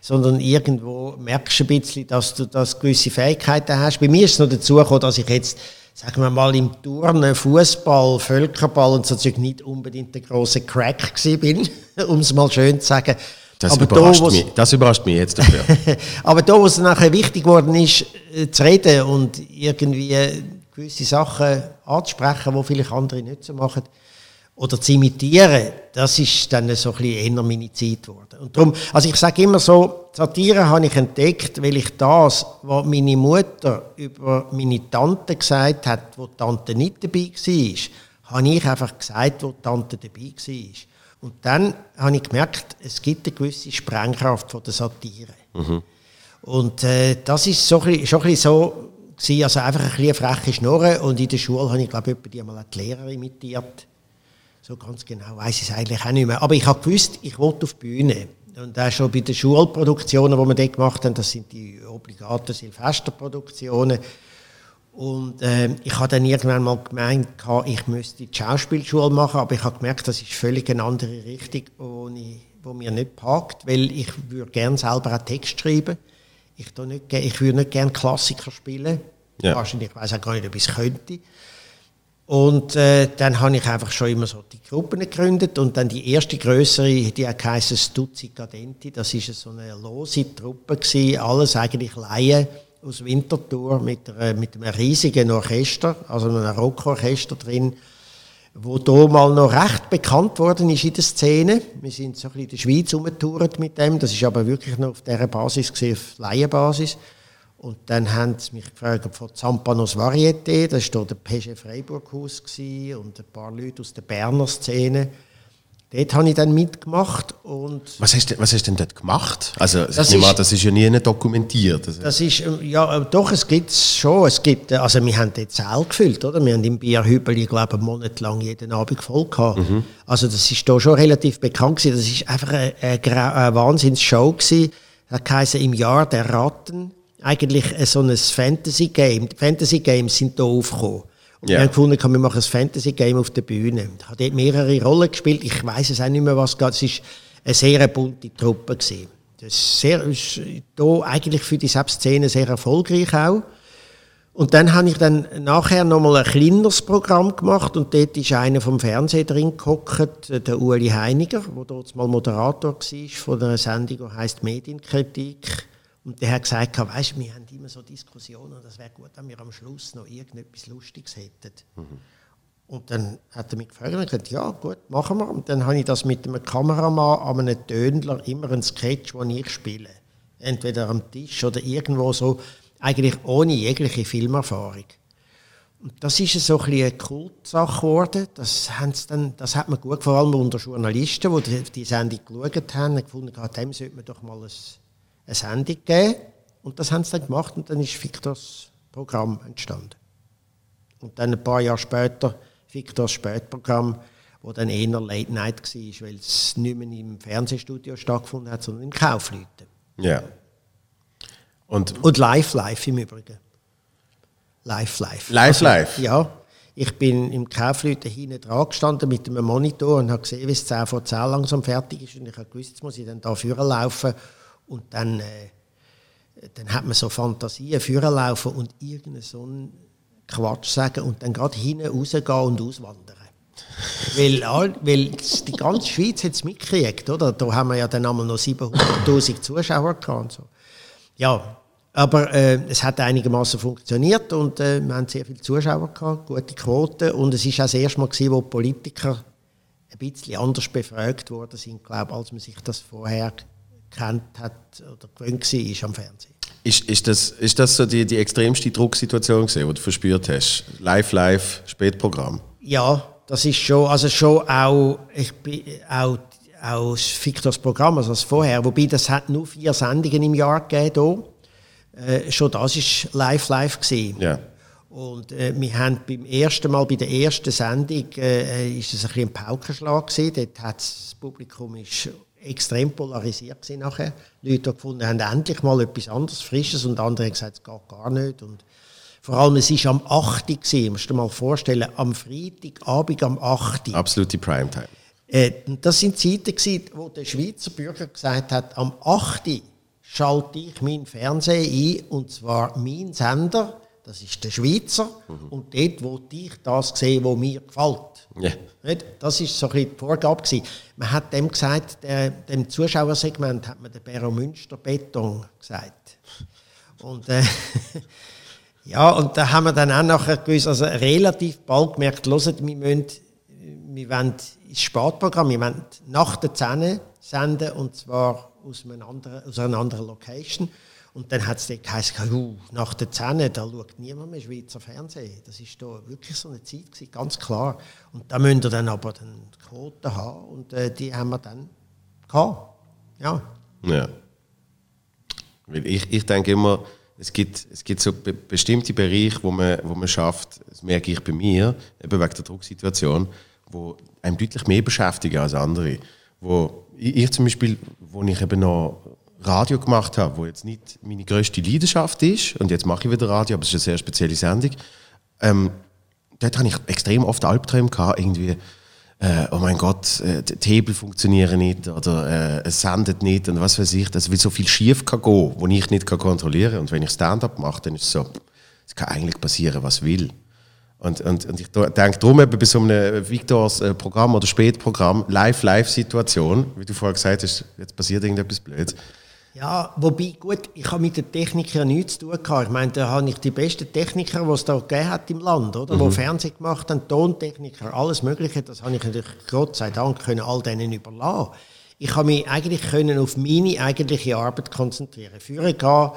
Sondern irgendwo merkst du ein bisschen, dass du das gewisse Fähigkeiten hast. Bei mir ist es noch dazu gekommen, dass ich jetzt sagen wir mal, im Turnen, Fußball, Völkerball und so Zeug nicht unbedingt der große Crack bin, um es mal schön zu sagen. Das, aber überrascht, da, mich, das überrascht mich jetzt dafür. aber da, wo es nachher wichtig geworden ist, äh, zu reden und irgendwie gewisse Sachen anzusprechen, die vielleicht andere nicht so machen, oder zu imitieren, das ist dann so ein bisschen eher meine Zeit geworden. Und darum, also ich sage immer so, Satire habe ich entdeckt, weil ich das, was meine Mutter über meine Tante gesagt hat, wo die Tante nicht dabei war, habe ich einfach gesagt, wo die Tante dabei war. Und dann habe ich gemerkt, es gibt eine gewisse Sprengkraft von der Satire. Mhm. Und äh, das ist so ein bisschen, schon ein bisschen so, gewesen, also einfach ein bisschen freche Schnurren. Und in der Schule habe ich, glaube ich, die mal die Lehrer imitiert so ganz genau weiß ich es eigentlich auch nicht mehr. Aber ich habe gewusst, ich wollte auf die Bühne. Und auch schon bei den Schulproduktionen, die wir dort gemacht haben, das sind die obligaten Silvesterproduktionen. Und äh, ich habe dann irgendwann mal gemeint, ich müsste die Schauspielschule machen, aber ich habe gemerkt, das ist völlig eine andere Richtung, wo, ich, wo mir nicht packt, weil ich würde gerne selber einen Text schreiben. Ich, nicht, ich würde nicht gerne Klassiker spielen. Ja. Wahrscheinlich, ich weiß auch gar nicht, ob ich es könnte. Und äh, dann habe ich einfach schon immer so die Gruppen gegründet und dann die erste größere, die heisst Stuzzi Cadenti, das ist so eine lose Truppe gewesen, alles eigentlich Laien aus Winterthur mit, einer, mit einem riesigen Orchester, also einem Rockorchester drin, wo hier mal noch recht bekannt worden ist in der Szene. Wir sind so ein bisschen in der Schweiz umgetourt mit dem, das ist aber wirklich noch auf dieser Basis, gewesen, auf Laienbasis. Und dann haben sie mich gefragt von Zampanos Varieté, das war der Pesche Freiburghaus und ein paar Leute aus der Berner Szene. Dort habe ich dann mitgemacht. Und was, hast du, was hast du denn dort gemacht? Also, das, ist, mal, das ist ja nie dokumentiert. Also. Das ist, ja, doch, es gibt es schon. Es gibt, also wir haben dort Zell gefüllt, oder? Wir haben im Bierhübel, ich glaube, einen Monat lang jeden Abend voll gehabt. Mhm. Also das ist da schon relativ bekannt gewesen. Das ist einfach eine, eine, eine Wahnsinnsshow gewesen. Das heisst, im Jahr der Ratten eigentlich so ein Fantasy-Game. Fantasy-Games sind da aufgekommen. Und yeah. wir haben gefunden, wir machen ein Fantasy-Game auf der Bühne. Ich habe dort mehrere Rollen gespielt. Ich weiß es auch nicht mehr, was es Es war eine sehr bunte Truppe. Gewesen. Das ist, sehr, ist hier eigentlich für die Szene sehr erfolgreich auch. Und dann habe ich dann nachher nochmal ein kleineres Programm gemacht und dort ist einer vom Fernsehen drin gehockt, der Ueli Heiniger, der dort mal Moderator war von einer Sendung, die heisst Medienkritik. Und der hat gesagt, weißt, wir haben immer so Diskussionen, und das wäre gut, wenn wir am Schluss noch irgendetwas Lustiges hätten. Mhm. Und dann hat er mich gefragt und gesagt, ja gut, machen wir. Und dann habe ich das mit einem Kameramann an einem Tönler immer einen Sketch, den ich spiele. Entweder am Tisch oder irgendwo so, eigentlich ohne jegliche Filmerfahrung. Und das ist so ein eine Kultsache geworden. Das, dann, das hat man gut, vor allem unter Journalisten, die die Sendung geschaut haben, gefunden, dem sollte man doch mal ein eine Sendung gegeben und das haben sie dann gemacht und dann ist Victors Programm entstanden. Und dann ein paar Jahre später Victors Spätprogramm, wo dann eher Late Night war, weil es nicht mehr im Fernsehstudio stattgefunden hat, sondern im Kaufleuten. Ja. Und, und Live Live im Übrigen. Live Live. Live also, Live? Ja. Ich bin im Kaufleuten hinten dran gestanden mit einem Monitor und habe gesehen, wie es 10 vor 10 langsam fertig ist. Und ich habe gewusst, jetzt muss ich dann da laufen und dann, äh, dann hat man so Fantasien, führen laufen und irgendeinen so einen Quatsch sagen und dann gerade hinten rausgehen und auswandern. weil, weil die ganze Schweiz hat es mitgekriegt, oder? Da haben wir ja dann einmal noch 700'000 Zuschauer gehabt. So. Ja, aber äh, es hat einigermaßen funktioniert und äh, wir haben sehr viele Zuschauer gehabt, gute Quoten und es ist auch das erste Mal gewesen, wo Politiker ein bisschen anders befragt worden sind, glaube als man sich das vorher kennt hat oder gewöhnt war am Fernsehen. Ist, ist, das, ist das so die, die extremste Drucksituation gewesen, die du verspürt hast? Live, live, Spätprogramm? Ja, das ist schon, also schon auch, ich bin auch, auch das Victors Programm, also das vorher, wobei das hat nur vier Sendungen im Jahr gegeben äh, schon das war live, live gewesen. Ja. Und äh, wir haben beim ersten Mal, bei der ersten Sendung, äh, ist es ein bisschen ein Paukenschlag gewesen. Dort hat das Publikum ist extrem polarisiert gewesen nachher. Leute haben gefunden, haben endlich mal etwas anderes, Frisches und andere haben gesagt, es geht gar nicht. Und vor allem, es war am 8. Gewesen, musst du dir mal vorstellen, am Freitagabend am 8. Absolute Primetime. Äh, das sind Zeiten gewesen, wo der Schweizer Bürger gesagt hat, am 8. schalte ich meinen Fernseher ein, und zwar mein Sender, das ist der Schweizer, mhm. und dort wo ich das sehen, was mir gefällt. Yeah. Das war so ein die Vorgabe. Gewesen. Man hat dem gesagt, der, dem Zuschauersegment hat man den Bero Münster Beton gesagt. Und, äh, ja, und da haben wir dann auch nachher gewusst, also relativ bald gemerkt, hört, wir, müssen, wir wollen ins Sportprogramm, wir wollen nach der Zähne senden, und zwar aus, einem anderen, aus einer anderen Location. Und dann hat es geheißen, nach der Zähne, da schaut niemand mehr Schweizer Fernsehen. Das war da wirklich so eine Zeit, gewesen, ganz klar. Und da müsst ihr dann aber dann die Quote haben und äh, die haben wir dann gehabt. Ja. Ja. Weil ich, ich denke immer, es gibt, es gibt so be bestimmte Bereiche, wo man, wo man schafft, das merke ich bei mir, eben wegen der Drucksituation, wo einem deutlich mehr beschäftigen als andere. Wo ich, ich zum Beispiel, wo ich eben noch Radio gemacht habe, wo jetzt nicht meine größte Leidenschaft ist, und jetzt mache ich wieder Radio, aber es ist eine sehr spezielle Sendung, ähm, dort habe ich extrem oft Albträume gehabt, irgendwie, äh, oh mein Gott, äh, die Hebel funktionieren nicht oder äh, es sendet nicht und was weiß ich, dass wie so viel schief kann gehen, wo ich nicht kann kontrollieren kann. Und wenn ich Stand-up mache, dann ist es so, es kann eigentlich passieren, was will. Und, und, und ich denke darum eben bei so einem Victors äh, Programm oder Spätprogramm, Live-Live-Situation, wie du vorher gesagt hast, jetzt passiert irgendetwas Blödes. Ja, wobei, gut, ich habe mit den Technikern nichts zu tun gehabt. Ich meine, da habe ich die besten Techniker, die es da gegeben hat im Land, oder? Mhm. Die Fernsehen gemacht haben, Tontechniker, alles Mögliche. Das habe ich natürlich, Gott sei Dank, können all denen überlassen. Ich habe mich eigentlich können auf meine eigentliche Arbeit konzentrieren. Führen gehen,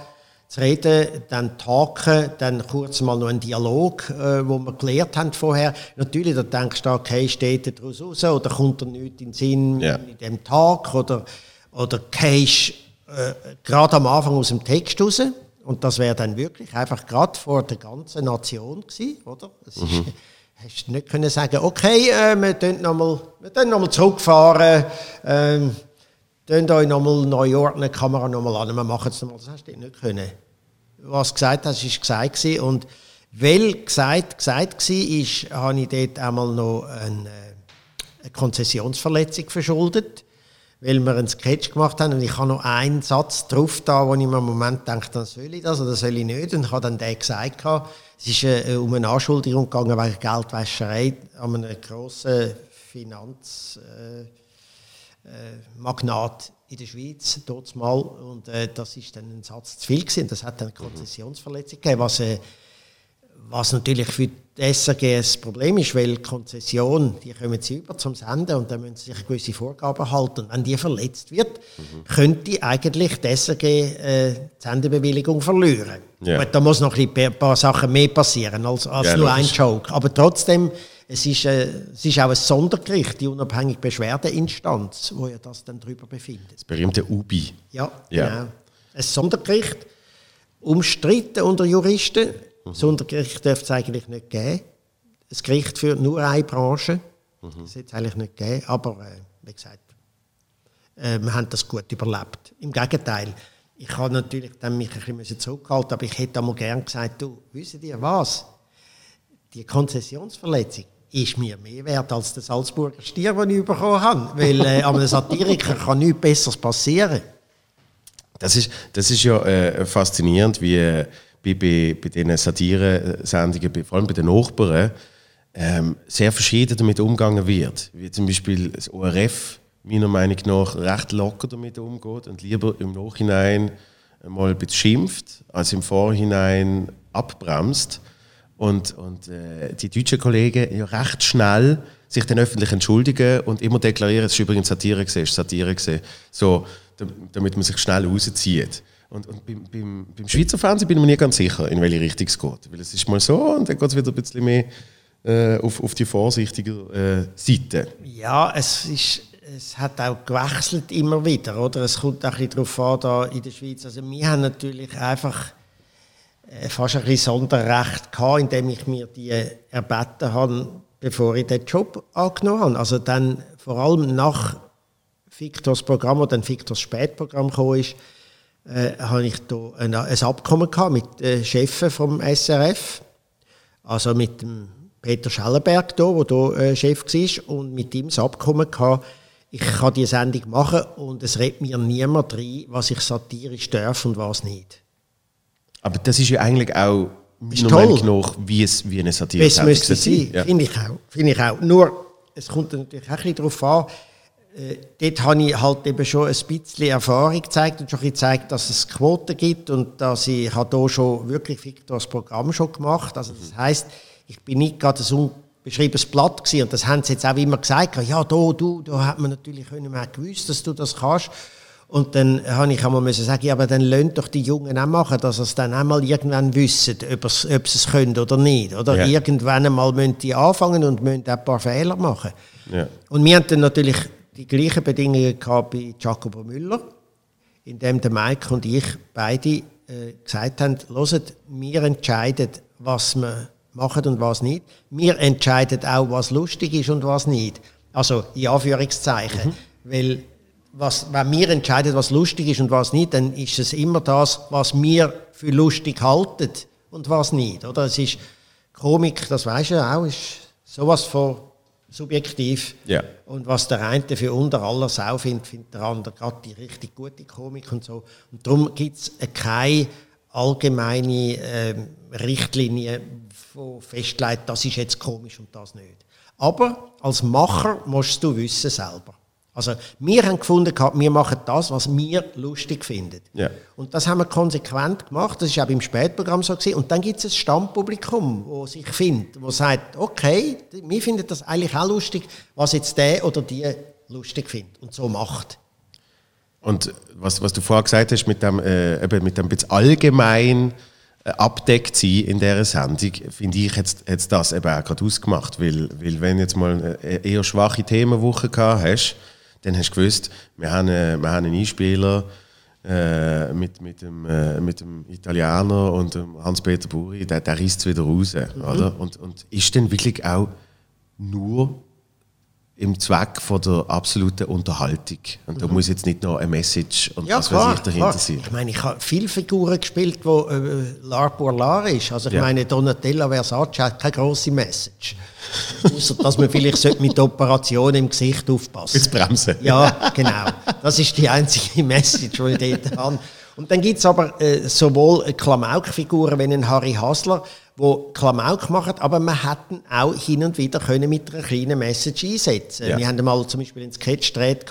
zu reden, dann taken, dann kurz mal noch einen Dialog, äh, wo wir gelernt haben vorher. Natürlich, da denkst du, okay, steht er daraus raus oder kommt er nicht in den Sinn ja. in dem Tag oder, oder gehst äh, gerade am Anfang aus dem Text raus. Und das wäre dann wirklich einfach gerade vor der ganzen Nation gewesen, oder? Das ist, mhm. Hast du nicht können sagen, okay, äh, wir können nochmal noch zurückfahren, ähm, euch nochmal neu ordnen, die Kamera nochmal an, wir machen es nochmal. Das hast du nicht können. Was du gesagt hast, ist gesagt Und weil gesagt gesagt war, ist, habe ich dort einmal noch eine, äh, eine Konzessionsverletzung verschuldet, weil wir einen Sketch gemacht haben und ich habe noch einen Satz drauf da, wo ich mir im Moment denke, dann soll ich das oder soll ich nicht. Und ich habe dann den gesagt, es ist äh, um eine Anschuldigung gegangen wegen Geldwäscherei an einem grossen Finanz... Äh, äh, in der Schweiz, dort mal. Und das ist dann ein Satz zu viel gewesen. Das hat dann eine Konzessionsverletzung gegeben, was, was natürlich für die SRG ein Problem ist, weil die Konzession, die kommen sie über zum Senden und dann müssen sie sich gewisse Vorgaben halten. Und wenn die verletzt wird, mhm. könnte eigentlich die SRG äh, die Sendebewilligung verlieren. Ja. da muss noch ein paar Sachen mehr passieren als, als ja, nur ein Joke. Aber trotzdem es ist, äh, es ist auch ein Sondergericht, die unabhängige Beschwerdeinstanz, wo ja das dann darüber befindet. Das berühmte UBI. Ja, ja. genau. Ein Sondergericht, umstritten unter Juristen. Mhm. Sondergericht dürfte es eigentlich nicht geben. Ein Gericht für nur eine Branche. Mhm. Das hätte es eigentlich nicht geben. Aber äh, wie gesagt, äh, wir haben das gut überlebt. Im Gegenteil. Ich habe natürlich dann mich ein bisschen zurückgehalten, aber ich hätte einmal gern gesagt, du, wisst ihr was? Die Konzessionsverletzung, ist mir mehr wert als der Salzburger Stier, den ich bekommen habe. Weil äh, einem Satiriker kann nichts Besseres passieren. Das ist, das ist ja äh, faszinierend, wie äh, bei, bei, bei diesen Satire-Sendungen, vor allem bei den Nachbarn, ähm, sehr verschieden damit umgegangen wird. Wie zum Beispiel das ORF meiner Meinung nach recht locker damit umgeht und lieber im Nachhinein mal ein bisschen schimpft, als im Vorhinein abbremst und, und äh, die deutschen Kollegen ja recht schnell sich dann öffentlich entschuldigen und immer deklarieren, es ist übrigens Satire ist Satire gesehen, so, damit man sich schnell rauszieht. Und, und beim, beim, beim, Schweizer Fernsehen bin ich mir nie ganz sicher, in welche Richtung es geht. Weil es ist mal so und dann geht es wieder ein bisschen mehr äh, auf, auf die vorsichtige äh, Seite. Ja, es ist es hat auch gewechselt immer wieder, oder? Es kommt auch ein bisschen darauf an, da in der Schweiz. Also wir haben natürlich einfach äh, fast ein bisschen Sonderrecht gehabt, indem ich mir die erbeten habe, bevor ich den Job angenommen habe. Also dann vor allem nach Victors Programm, oder dann Victors Spätprogramm gekommen ist, äh, habe ich da ein, ein Abkommen gehabt mit den Chefen vom SRF, also mit dem Peter Schellenberg da, der hier äh, Chef war, und mit ihm das Abkommen gehabt, ich kann diese Sendung machen und es redet mir niemand rein, was ich satirisch darf und was nicht. Aber das ist ja eigentlich auch meiner Meinung nach, wie, es, wie eine Satire ist. Das müsste sein, ja. finde ich, auch, find ich auch. Nur, es kommt natürlich auch ein bisschen darauf an, äh, dort habe ich halt eben schon ein bisschen Erfahrung gezeigt und schon gezeigt, dass es Quoten gibt und dass ich habe hier schon wirklich das Programm schon gemacht. Also das heißt, ich bin nicht gerade ein unbeschriebenes Blatt gewesen und das haben sie jetzt auch immer gesagt. Ja, da, du, da hat man natürlich können man gewusst, dass du das kannst. Und dann habe ich einmal müssen sagen, ja, aber dann lasst doch die Jungen auch machen, dass sie es dann einmal irgendwann wissen, ob sie es können oder nicht. Oder ja. irgendwann einmal müssen die anfangen und müssen ein paar Fehler machen. Ja. Und wir hatten dann natürlich die gleichen Bedingungen gehabt bei Jacobo Müller, indem der Mike und ich beide äh, gesagt haben, hört, wir entscheiden, was wir machen und was nicht. Wir entscheiden auch, was lustig ist und was nicht. Also in Anführungszeichen. Mhm. Weil was, wenn wir entscheiden, was lustig ist und was nicht, dann ist es immer das, was wir für lustig halten und was nicht. Oder? Es ist Komik, das weißt du auch, ist sowas von subjektiv. Ja. Und was der eine für unter aller Sau findet, findet der andere gerade die richtig gute Komik und so. Und darum gibt es keine allgemeine äh, Richtlinie, die festlegt, das ist jetzt komisch und das nicht. Aber als Macher musst du wissen selber. Also wir haben gefunden, wir machen das, was wir lustig finden. Ja. Und das haben wir konsequent gemacht. Das ist auch beim Spätprogramm so gewesen. Und dann gibt es ein Stammpublikum, wo sich findet, wo sagt, okay, wir finden das eigentlich auch lustig, was jetzt der oder die lustig findet und so macht. Und was, was du vorher gesagt hast, mit dem, äh, eben mit dem bisschen allgemein äh, abdeckt sein in dieser Sendung, finde ich, jetzt, jetzt das eben auch gerade ausgemacht. Weil, weil wenn jetzt mal eine eher schwache Themenwoche gehabt hast, dann hast du gewusst, wir haben, äh, wir haben einen Einspieler äh, mit, mit, dem, äh, mit dem Italiener und dem Hans-Peter Buri, der, der reißt es wieder raus. Mhm. Oder? Und, und ist dann wirklich auch nur im Zweck von der absoluten Unterhaltung. Und da muss jetzt nicht noch eine Message und Mhm. Ja, was klar, weiß ich dahinter klar. sein. Ich meine, ich habe viele Figuren gespielt, wo äh, Lar pour Lar ist. Also ich Ja. meine, Donatella Versace hat keine grosse Message. Außer, dass man vielleicht sollte mit Operationen im Gesicht aufpassen Jetzt bremsen. Ja, genau. Das ist die einzige Message, die ich dort habe. Und dann gibt es aber äh, sowohl Klamauk-Figuren wie einen Harry Hasler, wo Klamauk machen, aber man hätten auch hin und wieder können mit einer kleinen Message einsetzen. Ja. Wir haben mal zum Beispiel einen Sketch gedreht,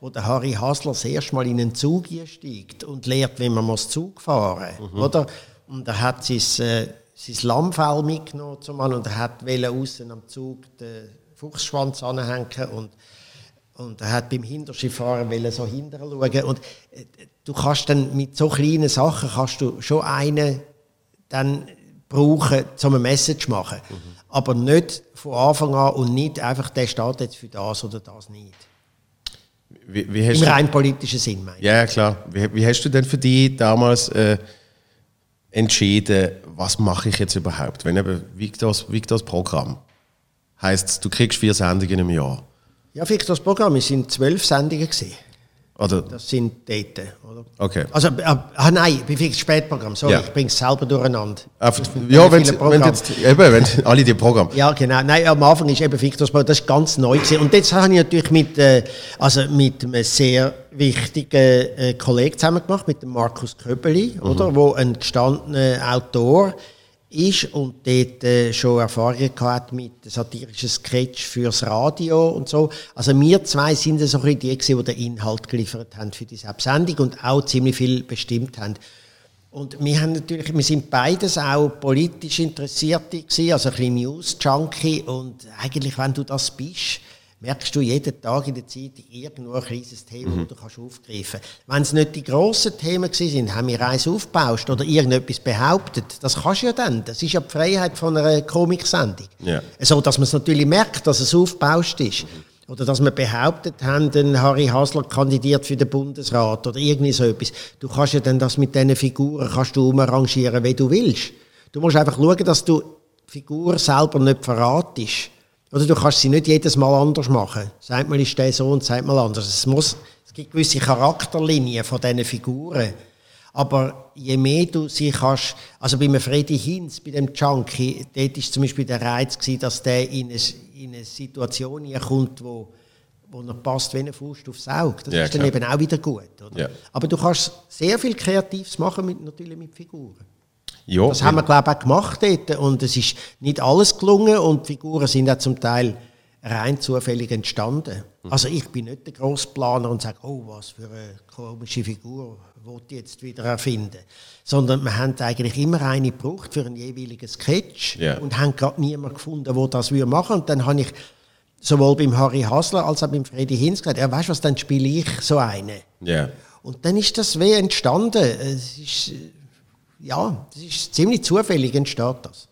wo der Harry Hasler das erste Mal in einen Zug einsteigt und lernt, wie man muss Zug fahren muss. Oder? Und er hat sein, äh, sein Lammfell mitgenommen zum Mann und er hat außen am Zug den Fuchsschwanz anhängen und und er hat beim Hinterskifahren wollen so hinterher schauen. Und äh, du kannst dann mit so kleinen Sachen kannst du schon einen dann brauchen, um eine Message zu machen. Aber nicht von Anfang an und nicht einfach, der steht jetzt für das oder das nicht. Wie, wie Im rein politischen Sinn, meine ich. ja, klar. Wie, wie hast du denn für dich damals äh, entschieden, was mache ich jetzt überhaupt? Wenn eben Victors, Victors Programm heißt, du kriegst vier Sendungen im Jahr. Ja, das Programm. Es sind zwölf Sendungen gewesen. Oder? Das sind dort, oder? Okay. Also, äh, ah nein, bei fix Spätprogramm. Sorry, Ja. ich bringe es selber durcheinander. Sind ja, wenn, wenn jetzt, eben, wenn alle die Programme. Ja, genau. Nein, am Anfang ist eben Victor's Bau, das ist ganz neu gewesen. Und jetzt habe ich natürlich mit, äh, also mit einem sehr wichtigen äh, Kollegen zusammen gemacht, mit dem Markus Köbeli, oder, wo ein gestandener Autor ist und dort äh, schon Erfahrungen gehabt mit satirischen Sketch fürs Radio und so. Also wir zwei sind so die, gewesen, die den Inhalt geliefert haben für diese Sendung und auch ziemlich viel bestimmt haben. Und wir haben natürlich, wir sind beides auch politisch Interessierte gewesen, also ein bisschen News-Junkie und eigentlich, wenn du das bist, merkst du jeden Tag in der Zeitung irgendwo ein kleines Thema, das du kannst aufgreifen Wenn es nicht die grossen Themen gewesen sind, haben wir eins aufgebaut oder irgendetwas behauptet. Das kannst du ja dann. Das ist ja die Freiheit von einer Komiksendung. Ja. So, dass man es natürlich merkt, dass es aufgebaut ist. Oder dass wir behauptet haben, Harry Hasler kandidiert für den Bundesrat oder irgendwie so etwas. Du kannst ja dann das mit diesen Figuren kannst du umarrangieren, wie du willst. Du musst einfach schauen, dass du die Figur selber nicht verratest. Oder du kannst sie nicht jedes Mal anders machen. Sagt mal, ist der so und sagt mal anders. Es, muss, es gibt gewisse Charakterlinien von diesen Figuren. Aber je mehr du sie kannst, also bei einem Freddy Hinz, bei dem Junkie, dort war zum Beispiel der Reiz, gewesen, dass der in eine, in eine Situation kommt, wo, wo er passt wie eine Faust aufs Auge. Das Ja, ist dann klar. eben auch wieder gut. Ja. Aber du kannst sehr viel Kreatives machen, mit, natürlich mit Figuren. Ja, Das haben wir, glaube ich, auch gemacht dort. Und es ist nicht alles gelungen und die Figuren sind auch zum Teil rein zufällig entstanden. Also ich bin nicht der Grossplaner und sage, oh, was für eine komische Figur wollte ich jetzt wieder erfinden. Sondern wir haben eigentlich immer eine gebraucht für einen jeweiligen Sketch Ja. und haben gerade niemanden gefunden, der das würde machen. Und dann habe ich sowohl beim Harry Hasler als auch beim Freddy Hinz gesagt, ja, weißt du was, dann spiele ich so eine. ja. Und dann ist das wie entstanden. Es ist, ja, das ist ziemlich zufällig entsteht das.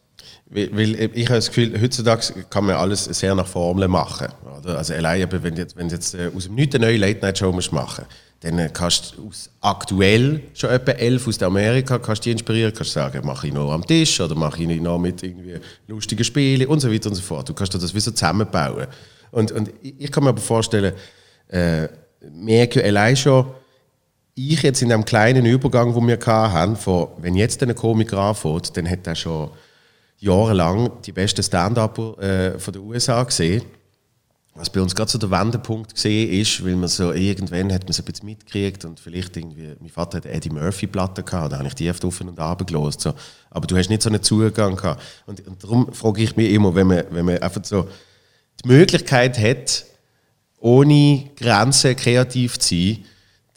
Weil, ich habe das Gefühl, heutzutage kann man alles sehr nach Formeln machen. Also allein, wenn du jetzt, wenn du jetzt äh, aus dem Nichts eine neue Late-Night-Show musst machen dann äh, kannst du aus aktuell schon etwa elf aus Amerika kannst die inspirieren, kannst sagen, mache ich noch am Tisch oder mache ich noch mit irgendwie lustigen Spielen und so weiter und so fort. Du kannst das wie so zusammenbauen. Und, und ich ich kann mir aber vorstellen, äh, merke allein schon, ich jetzt in dem kleinen Übergang, wo wir hatten, von, wenn jetzt ein Komiker anfängt, dann hat er schon jahrelang die besten Stand-Upper äh, von den USA gesehen. Was bei uns gerade so der Wendepunkt gesehen ist, weil man so irgendwann hat man so ein bisschen mitgekriegt und vielleicht irgendwie, mein Vater hat Eddie Murphy Platte gehabt, da habe ich die oft auf und ab gelost, so. aber du hast nicht so einen Zugang gehabt. Und, und darum frage ich mich immer, wenn man, wenn man einfach so die Möglichkeit hat, ohne Grenzen kreativ zu sein,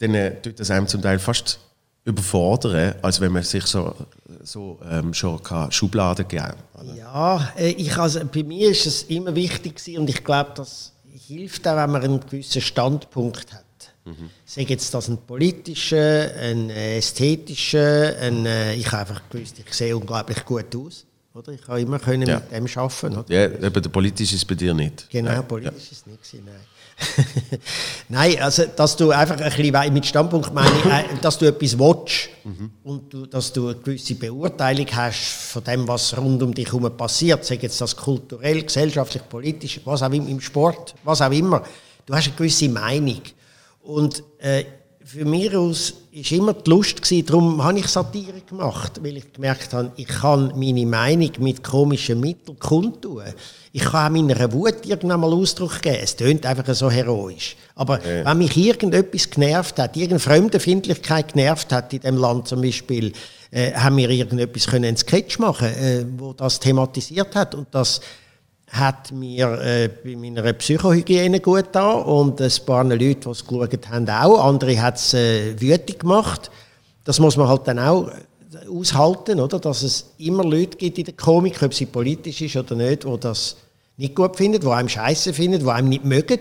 dann äh, tut das einem zum Teil fast überfordern, als wenn man sich so, so ähm, schon Schubladen geben kann. Ja, äh, ich, also, bei mir ist es immer wichtig gewesen, und ich glaube, das hilft auch, wenn man einen gewissen Standpunkt hat. Mhm. Sei jetzt das ein politischer, ein ästhetischer, ein, äh, ich habe einfach gewusst, ich sehe unglaublich gut aus. Oder? Ich habe immer können ja. mit dem arbeiten. Oder? Ja, aber der politische ist bei dir nicht. Genau, ja. politisch ja. ist nicht gewesen, nein. Nein, also dass du einfach ein bisschen mit Standpunkt meine, äh, dass du etwas willst mhm. und du, dass du eine gewisse Beurteilung hast von dem, was rund um dich herum passiert, sei jetzt das kulturell, gesellschaftlich, politisch, was auch im Sport, was auch immer. Du hast eine gewisse Meinung und äh, für mich aus ist immer die Lust gewesen, darum habe ich Satire gemacht, weil ich gemerkt habe, ich kann meine Meinung mit komischen Mitteln kundtun. Ich kann auch meiner Wut irgendwann mal Ausdruck geben. Es tönt einfach so heroisch. Aber ja. wenn mich irgendetwas genervt hat, irgendeine Fremdenfindlichkeit genervt hat in dem Land zum Beispiel, äh, haben wir irgendetwas können einen Sketch machen, äh, wo das thematisiert hat und das hat mir äh, bei meiner Psychohygiene gut da und ein paar Leute, die es geschaut haben, auch. Andere hat es äh, wütig gemacht. Das muss man halt dann auch äh, aushalten, oder? dass es immer Leute gibt in der Komik, ob sie politisch ist oder nicht, die das nicht gut finden, die einem scheiße finden, die einem nicht mögen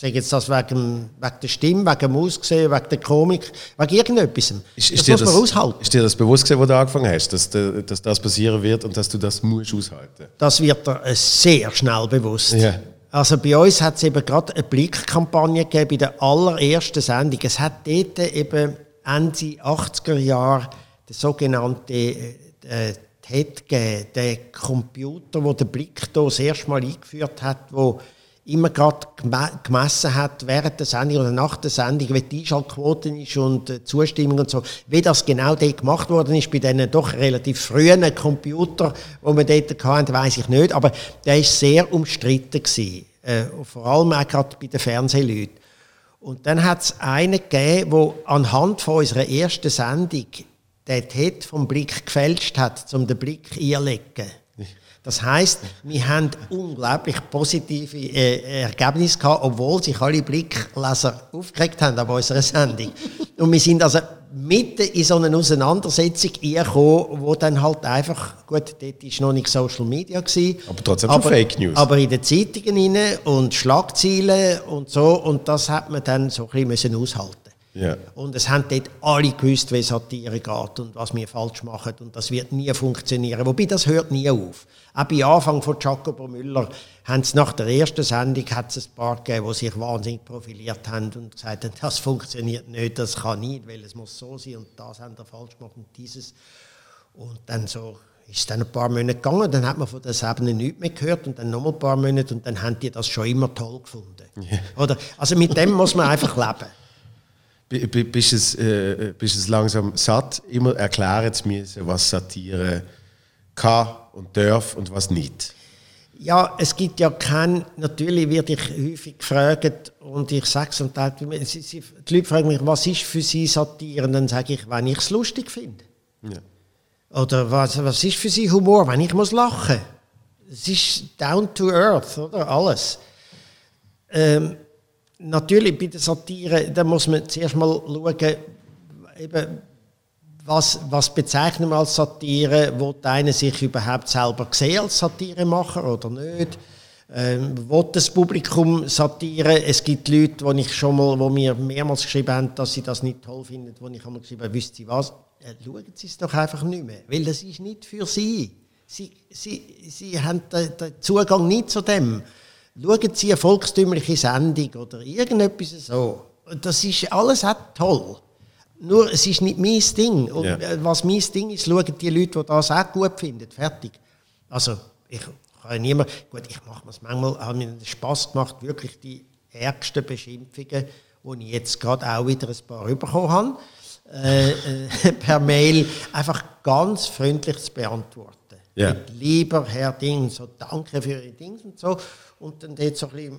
sage jetzt das wegen, wegen der Stimme, wegen dem Aussehen, wegen der Komik, wegen irgendetwas. Ist, ist das muss man das, aushalten. Ist dir das bewusst gewesen, wo du angefangen hast, dass, dass das passieren wird und dass du das musst aushalten Das wird dir sehr schnell bewusst. Ja. Also bei uns hat es eben gerade eine Blickkampagne gegeben bei der allerersten Sendung. Es hat dort eben Ende 80er Jahre den sogenannten äh, TED gegeben, den Computer, der den Blick hier das erste Mal eingeführt hat, wo immer gerade gemessen hat, während der Sendung oder nach der Sendung, wie die Einschaltquote ist und die Zustimmung und so, wie das genau dort gemacht worden ist, bei diesen doch relativ frühen Computer, die wir dort hatten, weiß ich nicht, aber der war sehr umstritten gewesen, äh, vor allem auch gerade bei den Fernsehleuten. Und dann hat es einen gegeben, der anhand von unserer ersten Sendung den Head vom Blick gefälscht hat, um den Blick einzulegen. Das heißt, wir haben unglaublich positive äh, Ergebnisse gehabt, obwohl sich alle Blickleser aufgeregt haben an unserer Sendung. Und wir sind also mitten in so eine Auseinandersetzung gekommen, wo dann halt einfach, gut, dort war noch nicht Social Media. Gewesen, aber trotzdem aber, Fake News. Aber in den Zeitungen rein und Schlagzeilen und so, und das hat man dann so ein bisschen aushalten Yeah. Und es haben dort alle gewusst, wie Satire geht und was wir falsch machen. Und das wird nie funktionieren. Wobei, das hört nie auf. Auch bei Anfang von Jacobo Müller haben es nach der ersten Sendung hat es ein paar gegeben, die sich wahnsinnig profiliert haben und gesagt haben, das funktioniert nicht, das kann nicht, weil es muss so sein und das haben wir falsch gemacht und dieses. Und dann so ist es dann ein paar Monate gegangen, dann hat man von der Ebene nichts mehr gehört und dann noch ein paar Monate und dann haben die das schon immer toll gefunden. Yeah. Oder, also mit dem muss man einfach leben bist es, äh, bist es langsam satt, immer erklären zu müssen, was Satire kann und darf und was nicht? Ja, es gibt ja kein, natürlich werde ich häufig gefragt und ich sage es und die Leute fragen mich, was ist für sie Satire? Und dann sage ich, wenn ich es lustig finde. Ja. Oder was, was ist für sie Humor, wenn ich muss lachen? Es ist down to earth, oder? Alles. Ähm, natürlich bei der Satire, da muss man zuerst mal schauen, eben, was, was bezeichnen wir als Satire, wo einer sich überhaupt selber sehen als Satiremacher oder nicht. Ähm, will das Publikum Satire? Es gibt Leute, wo ich schon mal, wo mir mehrmals geschrieben haben, dass sie das nicht toll finden, wo ich einmal geschrieben habe, wisst Sie was? Äh, schauen Sie es doch einfach nicht mehr, weil das ist nicht für Sie. Sie, sie, sie haben den, den Zugang nicht zu dem schauen Sie eine volkstümliche Sendung oder irgendetwas so. Das ist alles auch toll. Nur, es ist nicht mein Ding. Und ja. was mein Ding ist, schauen die Leute, die das auch gut finden. Fertig. Also, ich kann niemand, gut, ich mache es manchmal, habe mir Spass gemacht, wirklich die ärgsten Beschimpfungen wo ich jetzt gerade auch wieder ein paar bekommen habe, äh, äh, per Mail, einfach ganz freundlich zu beantworten. Ja. Mit Lieber Herr Ding, so danke für Ihre Dings und so. Und dann dort so ein bisschen,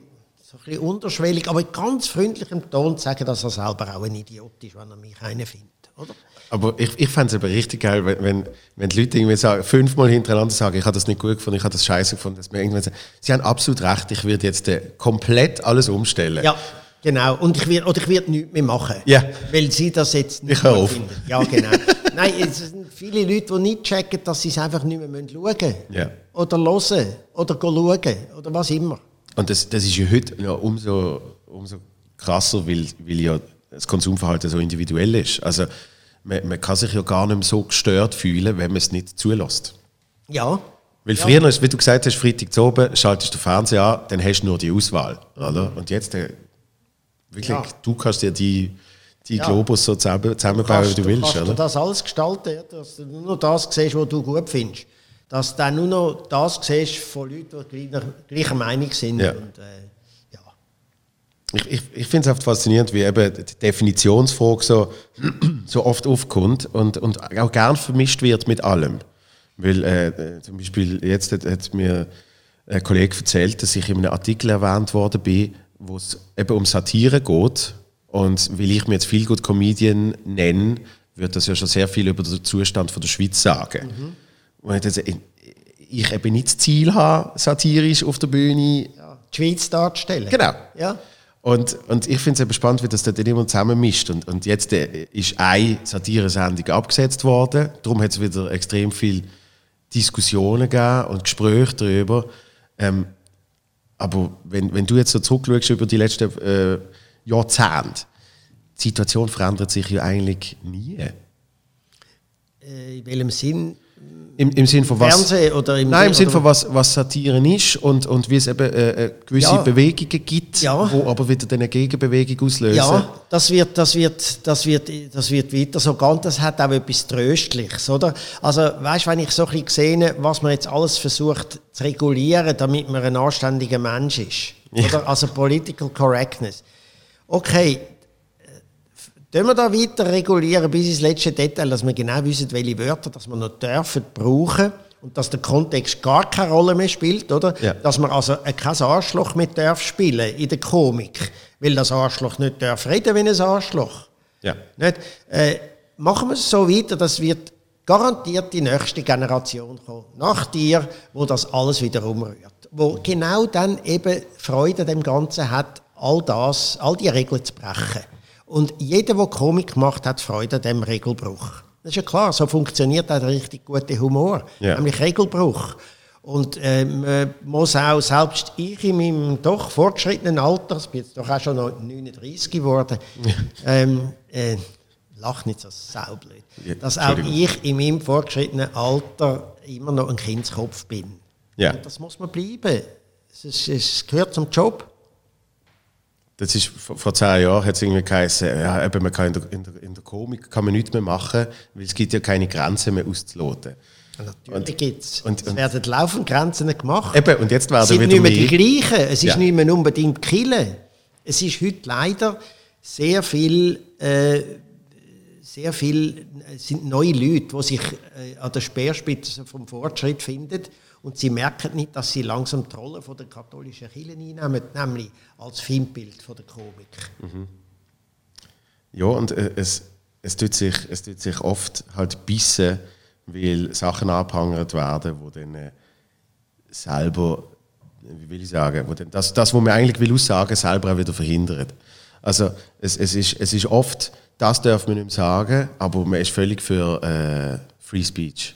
so ein bisschen unterschwellig, aber in ganz freundlichem Ton zu sagen, dass er selber auch ein Idiot ist, wenn er mich einen findet. Oder? Aber ich, ich fände es aber richtig geil, wenn, wenn, wenn die Leute irgendwie sagen, fünfmal hintereinander sagen, ich habe das nicht gut gefunden, ich habe das scheiße gefunden, dass mir irgendwann sagen, sie haben absolut recht, ich werde jetzt äh, komplett alles umstellen. Ja, genau. Und ich werde, oder ich werde nichts mehr machen. Ja. Weil sie das jetzt nicht Ich auf. finden. Ja, genau. Nein, es sind viele Leute, die nicht checken, dass sie es einfach nicht mehr schauen müssen. Ja. Oder hören. Oder schauen. Oder was immer. Und das, das ist ja heute ja umso, umso krasser, weil, weil ja das Konsumverhalten so individuell ist. Also man, man kann sich ja gar nicht mehr so gestört fühlen, wenn man es nicht zulässt. Ja. Weil früher, ist, wie du gesagt hast, Freitag zu oben, schaltest du den Fernseher an, dann hast du nur die Auswahl. Oder? Und jetzt, äh, wirklich, Ja. du kannst dir die, die Ja. Globus so zusammen, zusammenbauen, wie du willst. kannst Oder? du das alles gestalten, ja, dass du nur das siehst, was du gut findest. Dass du dann nur noch das siehst von Leuten, die gleicher, gleicher Meinung sind. Ja. Und, äh, ja. Ich, ich, ich finde es oft faszinierend, wie eben die Definitionsfrage so, so oft aufkommt und, und auch gern vermischt wird mit allem. Weil äh, zum Beispiel jetzt hat, hat mir ein Kollege erzählt, dass ich in einem Artikel erwähnt worden bin, wo es eben um Satire geht. Und weil ich mir jetzt viel gut Comedian nenne, wird das ja schon sehr viel über den Zustand von der Schweiz sagen. Und ich, jetzt, ich eben nicht das Ziel habe, satirisch auf der Bühne ja. Die Schweiz darzustellen. Genau. Ja. Und, und ich finde es eben spannend, wie das dann immer zusammenmischt. Und, und jetzt äh, ist eine Satiresendung abgesetzt worden. Darum hat es wieder extrem viele Diskussionen gegeben und Gespräche darüber. Ähm, aber wenn, wenn du jetzt so zurückschaust über die letzten äh, Jahrzehnte, die Situation verändert sich ja eigentlich nie. Äh, in welchem Sinn? Im, im Sinn von was? Fernsehen oder im Nein, im Sinn- von was, was Satire ist und, und wie es eben äh, äh, gewisse Ja. Bewegungen gibt, Ja. wo aber wieder eine Gegenbewegung auslösen. Ja, das wird, das wird, das wird, das wird weiter so gehen. Das hat auch etwas Tröstliches, oder? Also, weißt, wenn ich so ein bisschen sehe, was man jetzt alles versucht zu regulieren, damit man ein anständiger Mensch ist, oder? Also Political Correctness. Okay, Tun wir da weiter regulieren bis ins letzte Detail, dass wir genau wissen, welche Wörter dass wir noch dürfen brauchen und dass der Kontext gar keine Rolle mehr spielt, oder? Ja. Dass man also äh, kein Arschloch mehr darf spielen in der Komik, weil das Arschloch nicht darf reden wie ein Arschloch. Ja. Nicht? Äh, machen wir es so weiter, das wird garantiert die nächste Generation kommen, nach dir, wo das alles wieder umrührt. Wo genau dann eben Freude dem Ganzen hat, all das, all die Regeln zu brechen. Und jeder, der Komik macht, hat Freude an dem Regelbruch. Das ist ja klar, so funktioniert auch der richtig gute Humor, Ja. nämlich Regelbruch. Und äh, man muss auch, selbst ich in meinem doch fortgeschrittenen Alter, ich bin jetzt doch auch schon noch 39 geworden, ähm, äh, lach nicht so saublöd, Ja, dass auch ich in meinem fortgeschrittenen Alter immer noch ein Kindskopf bin. Ja. Und das muss man bleiben. Es, ist, es gehört zum Job. Das ist, vor zehn Jahren hat es irgendwie geheißen, ja, eben, man kann in, der, in, der, in der Komik kann man nichts mehr machen, weil es gibt ja keine Grenzen mehr auszuloten. Natürlich gibt es. und- Es werden laufend Grenzen gemacht. Eben, und jetzt werden Es sind wieder nicht mehr die gleichen. Es ist Ja. nicht mehr unbedingt Killen. Es ist heute leider sehr viel, äh, sehr viel es sind neue Leute, die sich äh, an der Speerspitze vom Fortschritt finden und sie merken nicht, dass sie langsam die Rolle von der katholischen Kirche einnehmen, nämlich als Filmbild von der Komik. Ja, und äh, es, es, tut sich, es tut sich oft halt bissen, weil Sachen abhangert werden, wo dann äh, selber, wie will ich sagen, wo dann das, das, was man eigentlich will aussagen, selber auch wieder verhindert. Also es, es, ist, es ist oft, das darf man nicht sagen, aber man ist völlig für äh, Free Speech.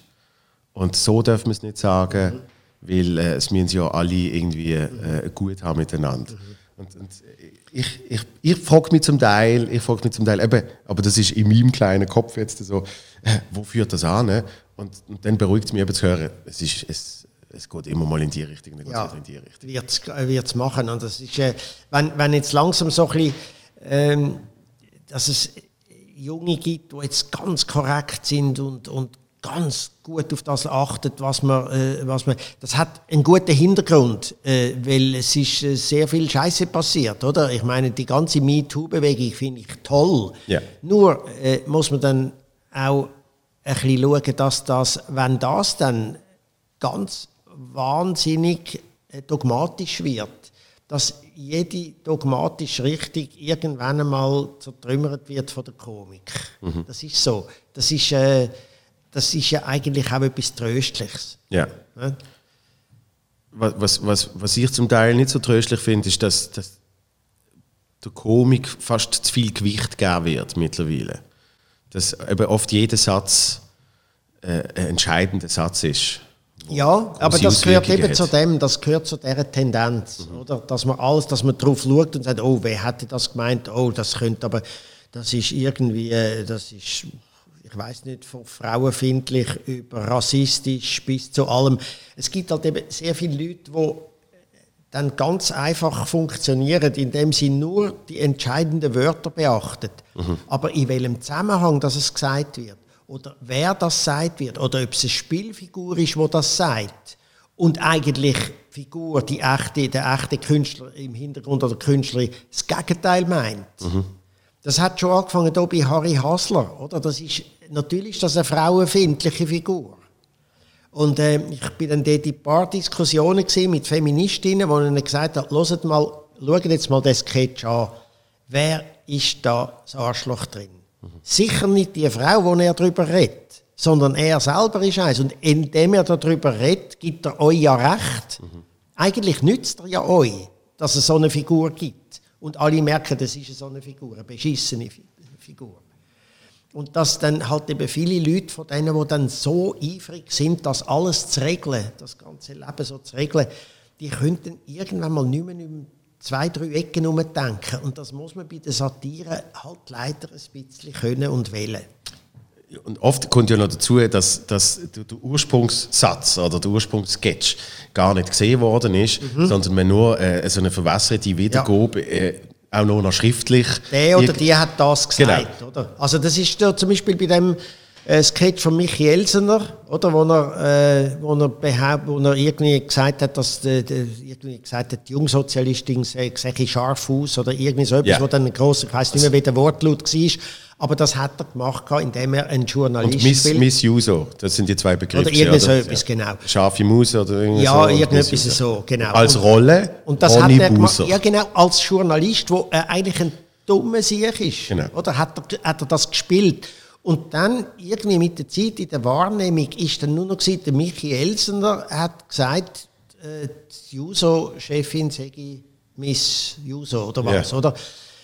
Und so darf man es nicht sagen, weil äh, es müssen ja alle irgendwie äh, gut haben miteinander. Und, und ich, ich, ich frage mich zum Teil, ich frage mich zum Teil, eben, aber das ist in meinem kleinen Kopf jetzt so, äh, wo führt das an? Ne? Und, und dann beruhigt es mich eben zu hören, es, ist, es, es geht immer mal in die Richtung, dann geht es ja, in die Richtung. wird es machen. Und das ist, äh, wenn, wenn jetzt langsam so ein bisschen, ähm, dass es Junge gibt, die jetzt ganz korrekt sind und, und ganz gut auf das achtet, was man, äh, was man, das hat einen guten Hintergrund, äh, weil es ist äh, sehr viel Scheiße passiert, oder? Ich meine, die ganze MeToo-Bewegung finde ich toll. Ja. Nur äh, muss man dann auch ein bisschen schauen, dass das, wenn das dann ganz wahnsinnig äh, dogmatisch wird, dass jede dogmatische Richtung irgendwann einmal zertrümmert wird von der Komik. Das ist so. Das ist, äh, das ist ja eigentlich auch etwas Tröstliches. Ja. Ne? Was, was, was, ich zum Teil nicht so tröstlich finde, ist, dass, dass der Komik fast zu viel Gewicht gegeben wird mittlerweile. Dass eben oft jeder Satz äh, ein entscheidender Satz ist. Ja, aber das gehört eben hat. zu dem, das gehört zu dieser Tendenz, oder? Dass man alles, dass man drauf schaut und sagt, oh, wer hätte das gemeint? Oh, das könnte aber, das ist irgendwie, äh, das ist, ich weiß nicht, von frauenfindlich über rassistisch bis zu allem. Es gibt halt eben sehr viele Leute, die dann ganz einfach funktionieren, indem sie nur die entscheidenden Wörter beachten. Aber in welchem Zusammenhang dass es gesagt wird, oder wer das sagt wird, oder ob es eine Spielfigur ist, wo das sagt, und eigentlich die Figur, die echte, der echte Künstler im Hintergrund oder Künstlerin das Gegenteil meint. Das hat schon angefangen hier bei Harry Hasler, oder? Das ist, natürlich ist das eine frauenfindliche Figur. Und äh, ich bin dann dort in ein paar Diskussionen mit Feministinnen, wo ihnen gesagt hat, hört mal, schaut jetzt mal den Sketch an. Wer ist da das Arschloch drin? Sicher nicht die Frau, wo er darüber redet, sondern er selber ist eins. Und indem er darüber redet, gibt er euch ja recht. Eigentlich nützt er ja euch, dass es so eine Figur gibt. Und alle merken, das ist so eine Figur, eine beschissene Fi- Figur. Und dass dann halt eben viele Leute von denen, die dann so eifrig sind, das alles zu regeln, das ganze Leben so zu regeln, die könnten irgendwann mal nicht mehr um zwei, drei Ecken denken. Und das muss man bei der Satire halt leider ein bisschen können und wählen. Und oft kommt ja noch dazu, dass, dass der Ursprungssatz oder der Ursprungssketch gar nicht gesehen worden ist, Mhm. sondern man nur äh, so eine verwässerte Wiedergabe, äh, auch nur noch schriftlich. Der oder die hat das gesagt, oder? Also das ist da zum Beispiel bei dem äh, Sketch von Michi Elsener, oder, wo er, äh, wo er, behaupt, wo er irgendwie gesagt hat, dass die, die, irgendwie gesagt hat, die Jungsozialistin sehe sehe scharf aus oder irgendwie so etwas, Ja. wo dann ein grosser, ich weiß nicht mehr, wie der Wortlaut war, aber das hat er gemacht, indem er einen Journalist Und Miss, spielt. Miss Uso, das sind die zwei Begriffe. Oder irgend so oder? etwas, genau. Scharfe Maus oder irgendwas Ja, so. und irgendetwas so, genau. Als Und- Rolle Und das Ronny hat er gemacht, ja genau, als Journalist, der äh, eigentlich ein dummer Sieg ist. Genau. Oder hat er, hat er das gespielt? Und dann irgendwie mit der Zeit in der Wahrnehmung ist dann nur noch gewesen, der Michi Elsener hat gesagt, äh, die Juso-Chefin sage Miss Juso oder was, Ja. oder?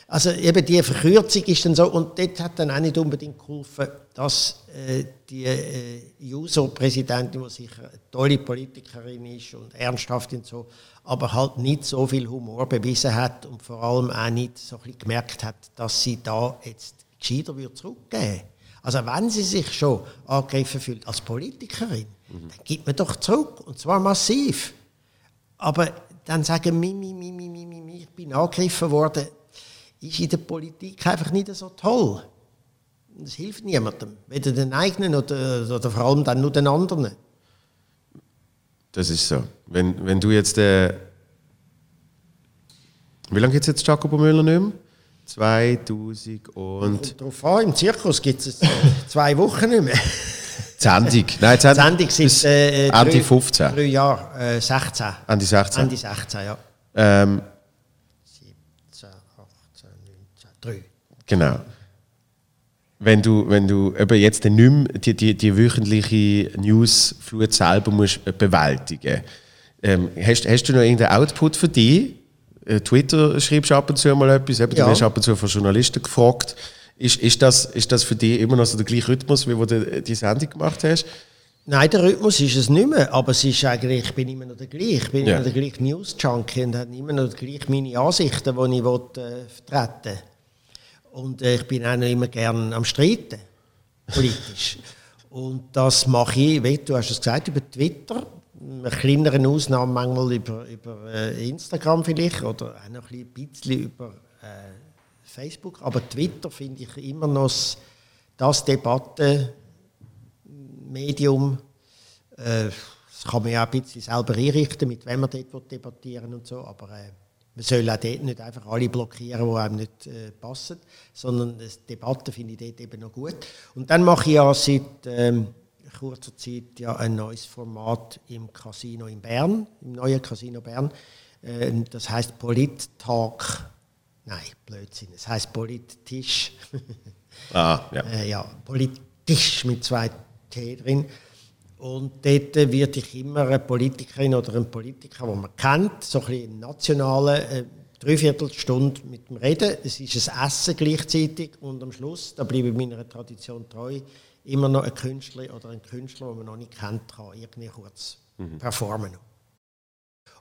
Also eben die Verkürzung ist dann so, und dort hat dann auch nicht unbedingt geholfen, dass äh, die äh, Juso-Präsidentin, die sicher eine tolle Politikerin ist und ernsthaft und so, aber halt nicht so viel Humor bewiesen hat und vor allem auch nicht so ein bisschen gemerkt hat, dass sie da jetzt gescheiter würde zurückgeben Also wenn sie sich schon angegriffen fühlt als Politikerin, dann gibt man doch zurück, und zwar massiv. Aber dann sagen, mi, mi, mi, mi, mi, mi, ich bin angegriffen worden, ist in der Politik einfach nicht so toll. Das hilft niemandem, weder den eigenen oder, oder vor allem dann nur den anderen. Das ist so. Wenn, wenn du jetzt. Äh, wie lange gibt es jetzt Jacopo Müller nicht mehr? 2000 und. Darauf an, im Zirkus gibt es zwei Wochen nicht mehr. Sendung. Nein, Die Sendung sind äh, äh, Ende drei, 15. drei Jahre, äh, 16. Ende 16. Ende 16, ja. Ähm, 17, 18, 19, 3. genau. Wenn du, wenn du eben jetzt nicht mehr die, die, die wöchentliche Newsflut selber musst äh, bewältigen ähm, hast, hast du noch irgendeinen Output für dich? Äh, Twitter schreibst du ab und zu mal etwas, eben, Ja. du wirst ab und zu von Journalisten gefragt. Ist, ist, das, ist das für dich immer noch so der gleiche Rhythmus, wie wo du die Sendung gemacht hast? Nein, der Rhythmus ist es nicht mehr, aber es ist eigentlich, ich bin immer noch der gleiche. Ich bin Ja. immer der gleiche News-Junkie und habe immer noch gleich meine Ansichten, die ich will, äh, vertreten. Und äh, ich bin auch noch immer gerne am Streiten, politisch. und das mache ich, wie du hast es gesagt, über Twitter, mit kleineren Ausnahmen manchmal über, über äh, Instagram vielleicht oder auch noch ein bisschen über äh, Facebook. Aber Twitter finde ich immer noch das, das Debatte Medium. Äh, das kann man ja ein bisschen selber einrichten, mit wem man dort debattieren und so, aber äh, man soll auch dort nicht einfach alle blockieren, die einem nicht äh, passen, sondern die Debatte finde ich dort eben noch gut. Und dann mache ich ja seit ähm, kurzer Zeit ja ein neues Format im Casino in Bern, im neuen Casino Bern. Äh, das heißt Polit-Talk. Nein, Blödsinn. Es heißt Polit-Tisch. ah, ja. Äh, ja, Politisch mit zwei T drin. Und dort wird ich immer eine Politikerin oder einen Politiker, den man kennt, so ein bisschen nationale äh, Dreiviertelstunde mit dem Reden. Es ist ein Essen gleichzeitig und am Schluss, da bleibe ich meiner Tradition treu, immer noch ein Künstler oder ein Künstler, den man noch nicht kennt, kann irgendwie kurz mhm. performen.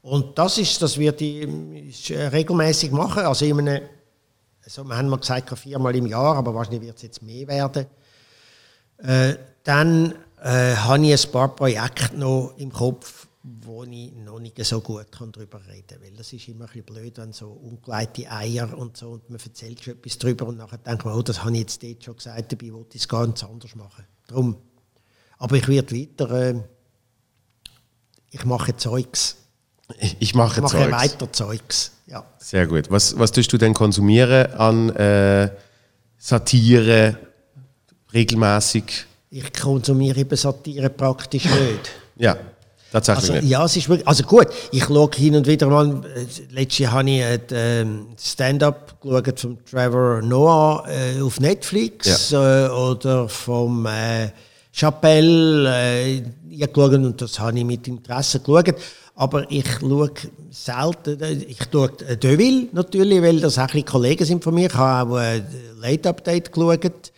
Und das ist, das wird ich äh, regelmäßig machen. Also in einem, also wir haben mal gesagt, viermal im Jahr, aber wahrscheinlich wird es jetzt mehr werden. Äh, dann äh, habe ich ein paar Projekte noch im Kopf, wo ich noch nicht so gut kann darüber reden kann. Weil das ist immer ein bisschen blöd, wenn so ungeleitete Eier und so und man erzählt schon etwas darüber und nachher denkt man, oh, das habe ich jetzt dort schon gesagt, dabei wollte ich es ganz anders machen. Darum. Aber ich werde weiter, äh, ich mache Zeugs. Ich mache, ich mache Zeugs. weiter Zeugs. Ja. Sehr gut. Was, was tust du denn konsumieren an äh, Satire regelmäßig? Ich konsumiere eben Satire praktisch nicht. ja, tatsächlich also. Ja, es ist wirklich, also gut, ich schaue hin und wieder mal, äh, letztes Jahr habe ich ein ähm, Stand-up geschaut von Trevor Noah äh, auf Netflix ja. äh, oder vom äh, Chappelle äh, geschaut und das habe ich mit Interesse geschaut. Aber ich schaue selten, äh, ich schaue Deville natürlich, weil das auch ein Kollegen sind von mir. Ich habe auch ein Late Update geschaut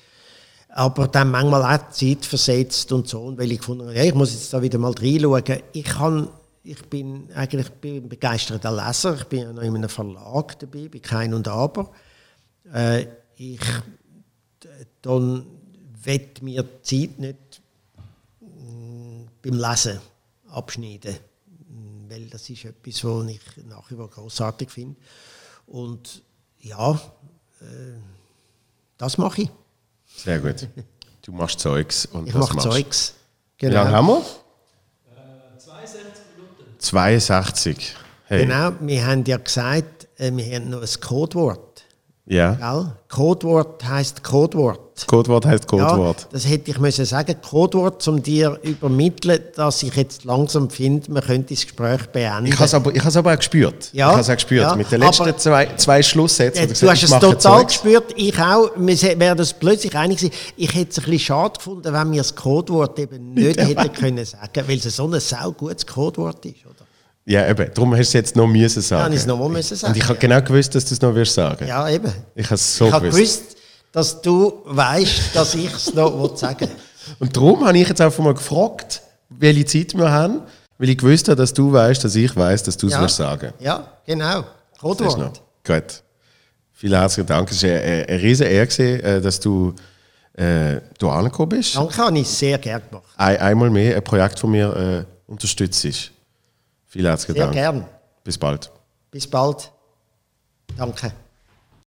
aber dann manchmal auch Zeit versetzt und so, weil ich gefunden habe, ja, ich muss jetzt da wieder mal reinschauen. Ich, kann, ich bin eigentlich bin begeisterter Leser, ich bin ja noch in einem Verlag dabei, bei Kein und Aber. Äh, ich dann wird mir die Zeit nicht mm, beim Lesen abschneiden, weil das ist etwas, was ich nach wie vor großartig finde. Und ja, äh, das mache ich. Sehr gut. Du machst Zeugs und ich mache Zeugs. Genau. Wie lange haben wir? Äh, 62 Minuten. 62. Hey. Genau, wir haben ja gesagt, äh, wir haben noch ein Codewort. Ja. Gell? Codewort heißt Codewort. Codewort heißt Codewort. Ja, das hätte ich müssen sagen. Codewort, um dir übermitteln, dass ich jetzt langsam finde, man könnte das Gespräch beenden. Ich habe es aber, aber auch gespürt. Ja. Ich habe es auch gespürt. Ja. Mit den letzten aber, zwei, zwei Schlusssätzen. du gesagt, hast es total gespürt. Ich auch. Wir wären das plötzlich einig gewesen. Ich hätte es ein bisschen schade gefunden, wenn wir das Codewort eben nicht hätten können sagen, weil es so ein sau gutes Codewort ist, oder? Ja, eben. Darum hast du es jetzt noch müssen sagen. Ja, ich es noch mal müssen sagen. Und ich habe genau gewusst, dass du es noch wirst sagen. Ja, eben. Ich habe es so ich gewusst. gewusst, dass du weißt, dass ich es noch sagen Und darum habe ich jetzt einfach mal gefragt, welche Zeit wir haben, weil ich gewusst habe, dass du weißt, dass ich weiß, dass du es ja. wirst sagen. Ja, genau. Codewort. Gut. Vielen herzlichen Dank. Es war eine, eine riesige Ehre, äh, dass du äh, hier angekommen bist. Danke, habe ich sehr gerne gemacht. Ein, einmal mehr ein Projekt von mir äh, unterstützt. Vielen herzlichen Sehr Dank. Sehr gern. Bis bald. Bis bald. Danke.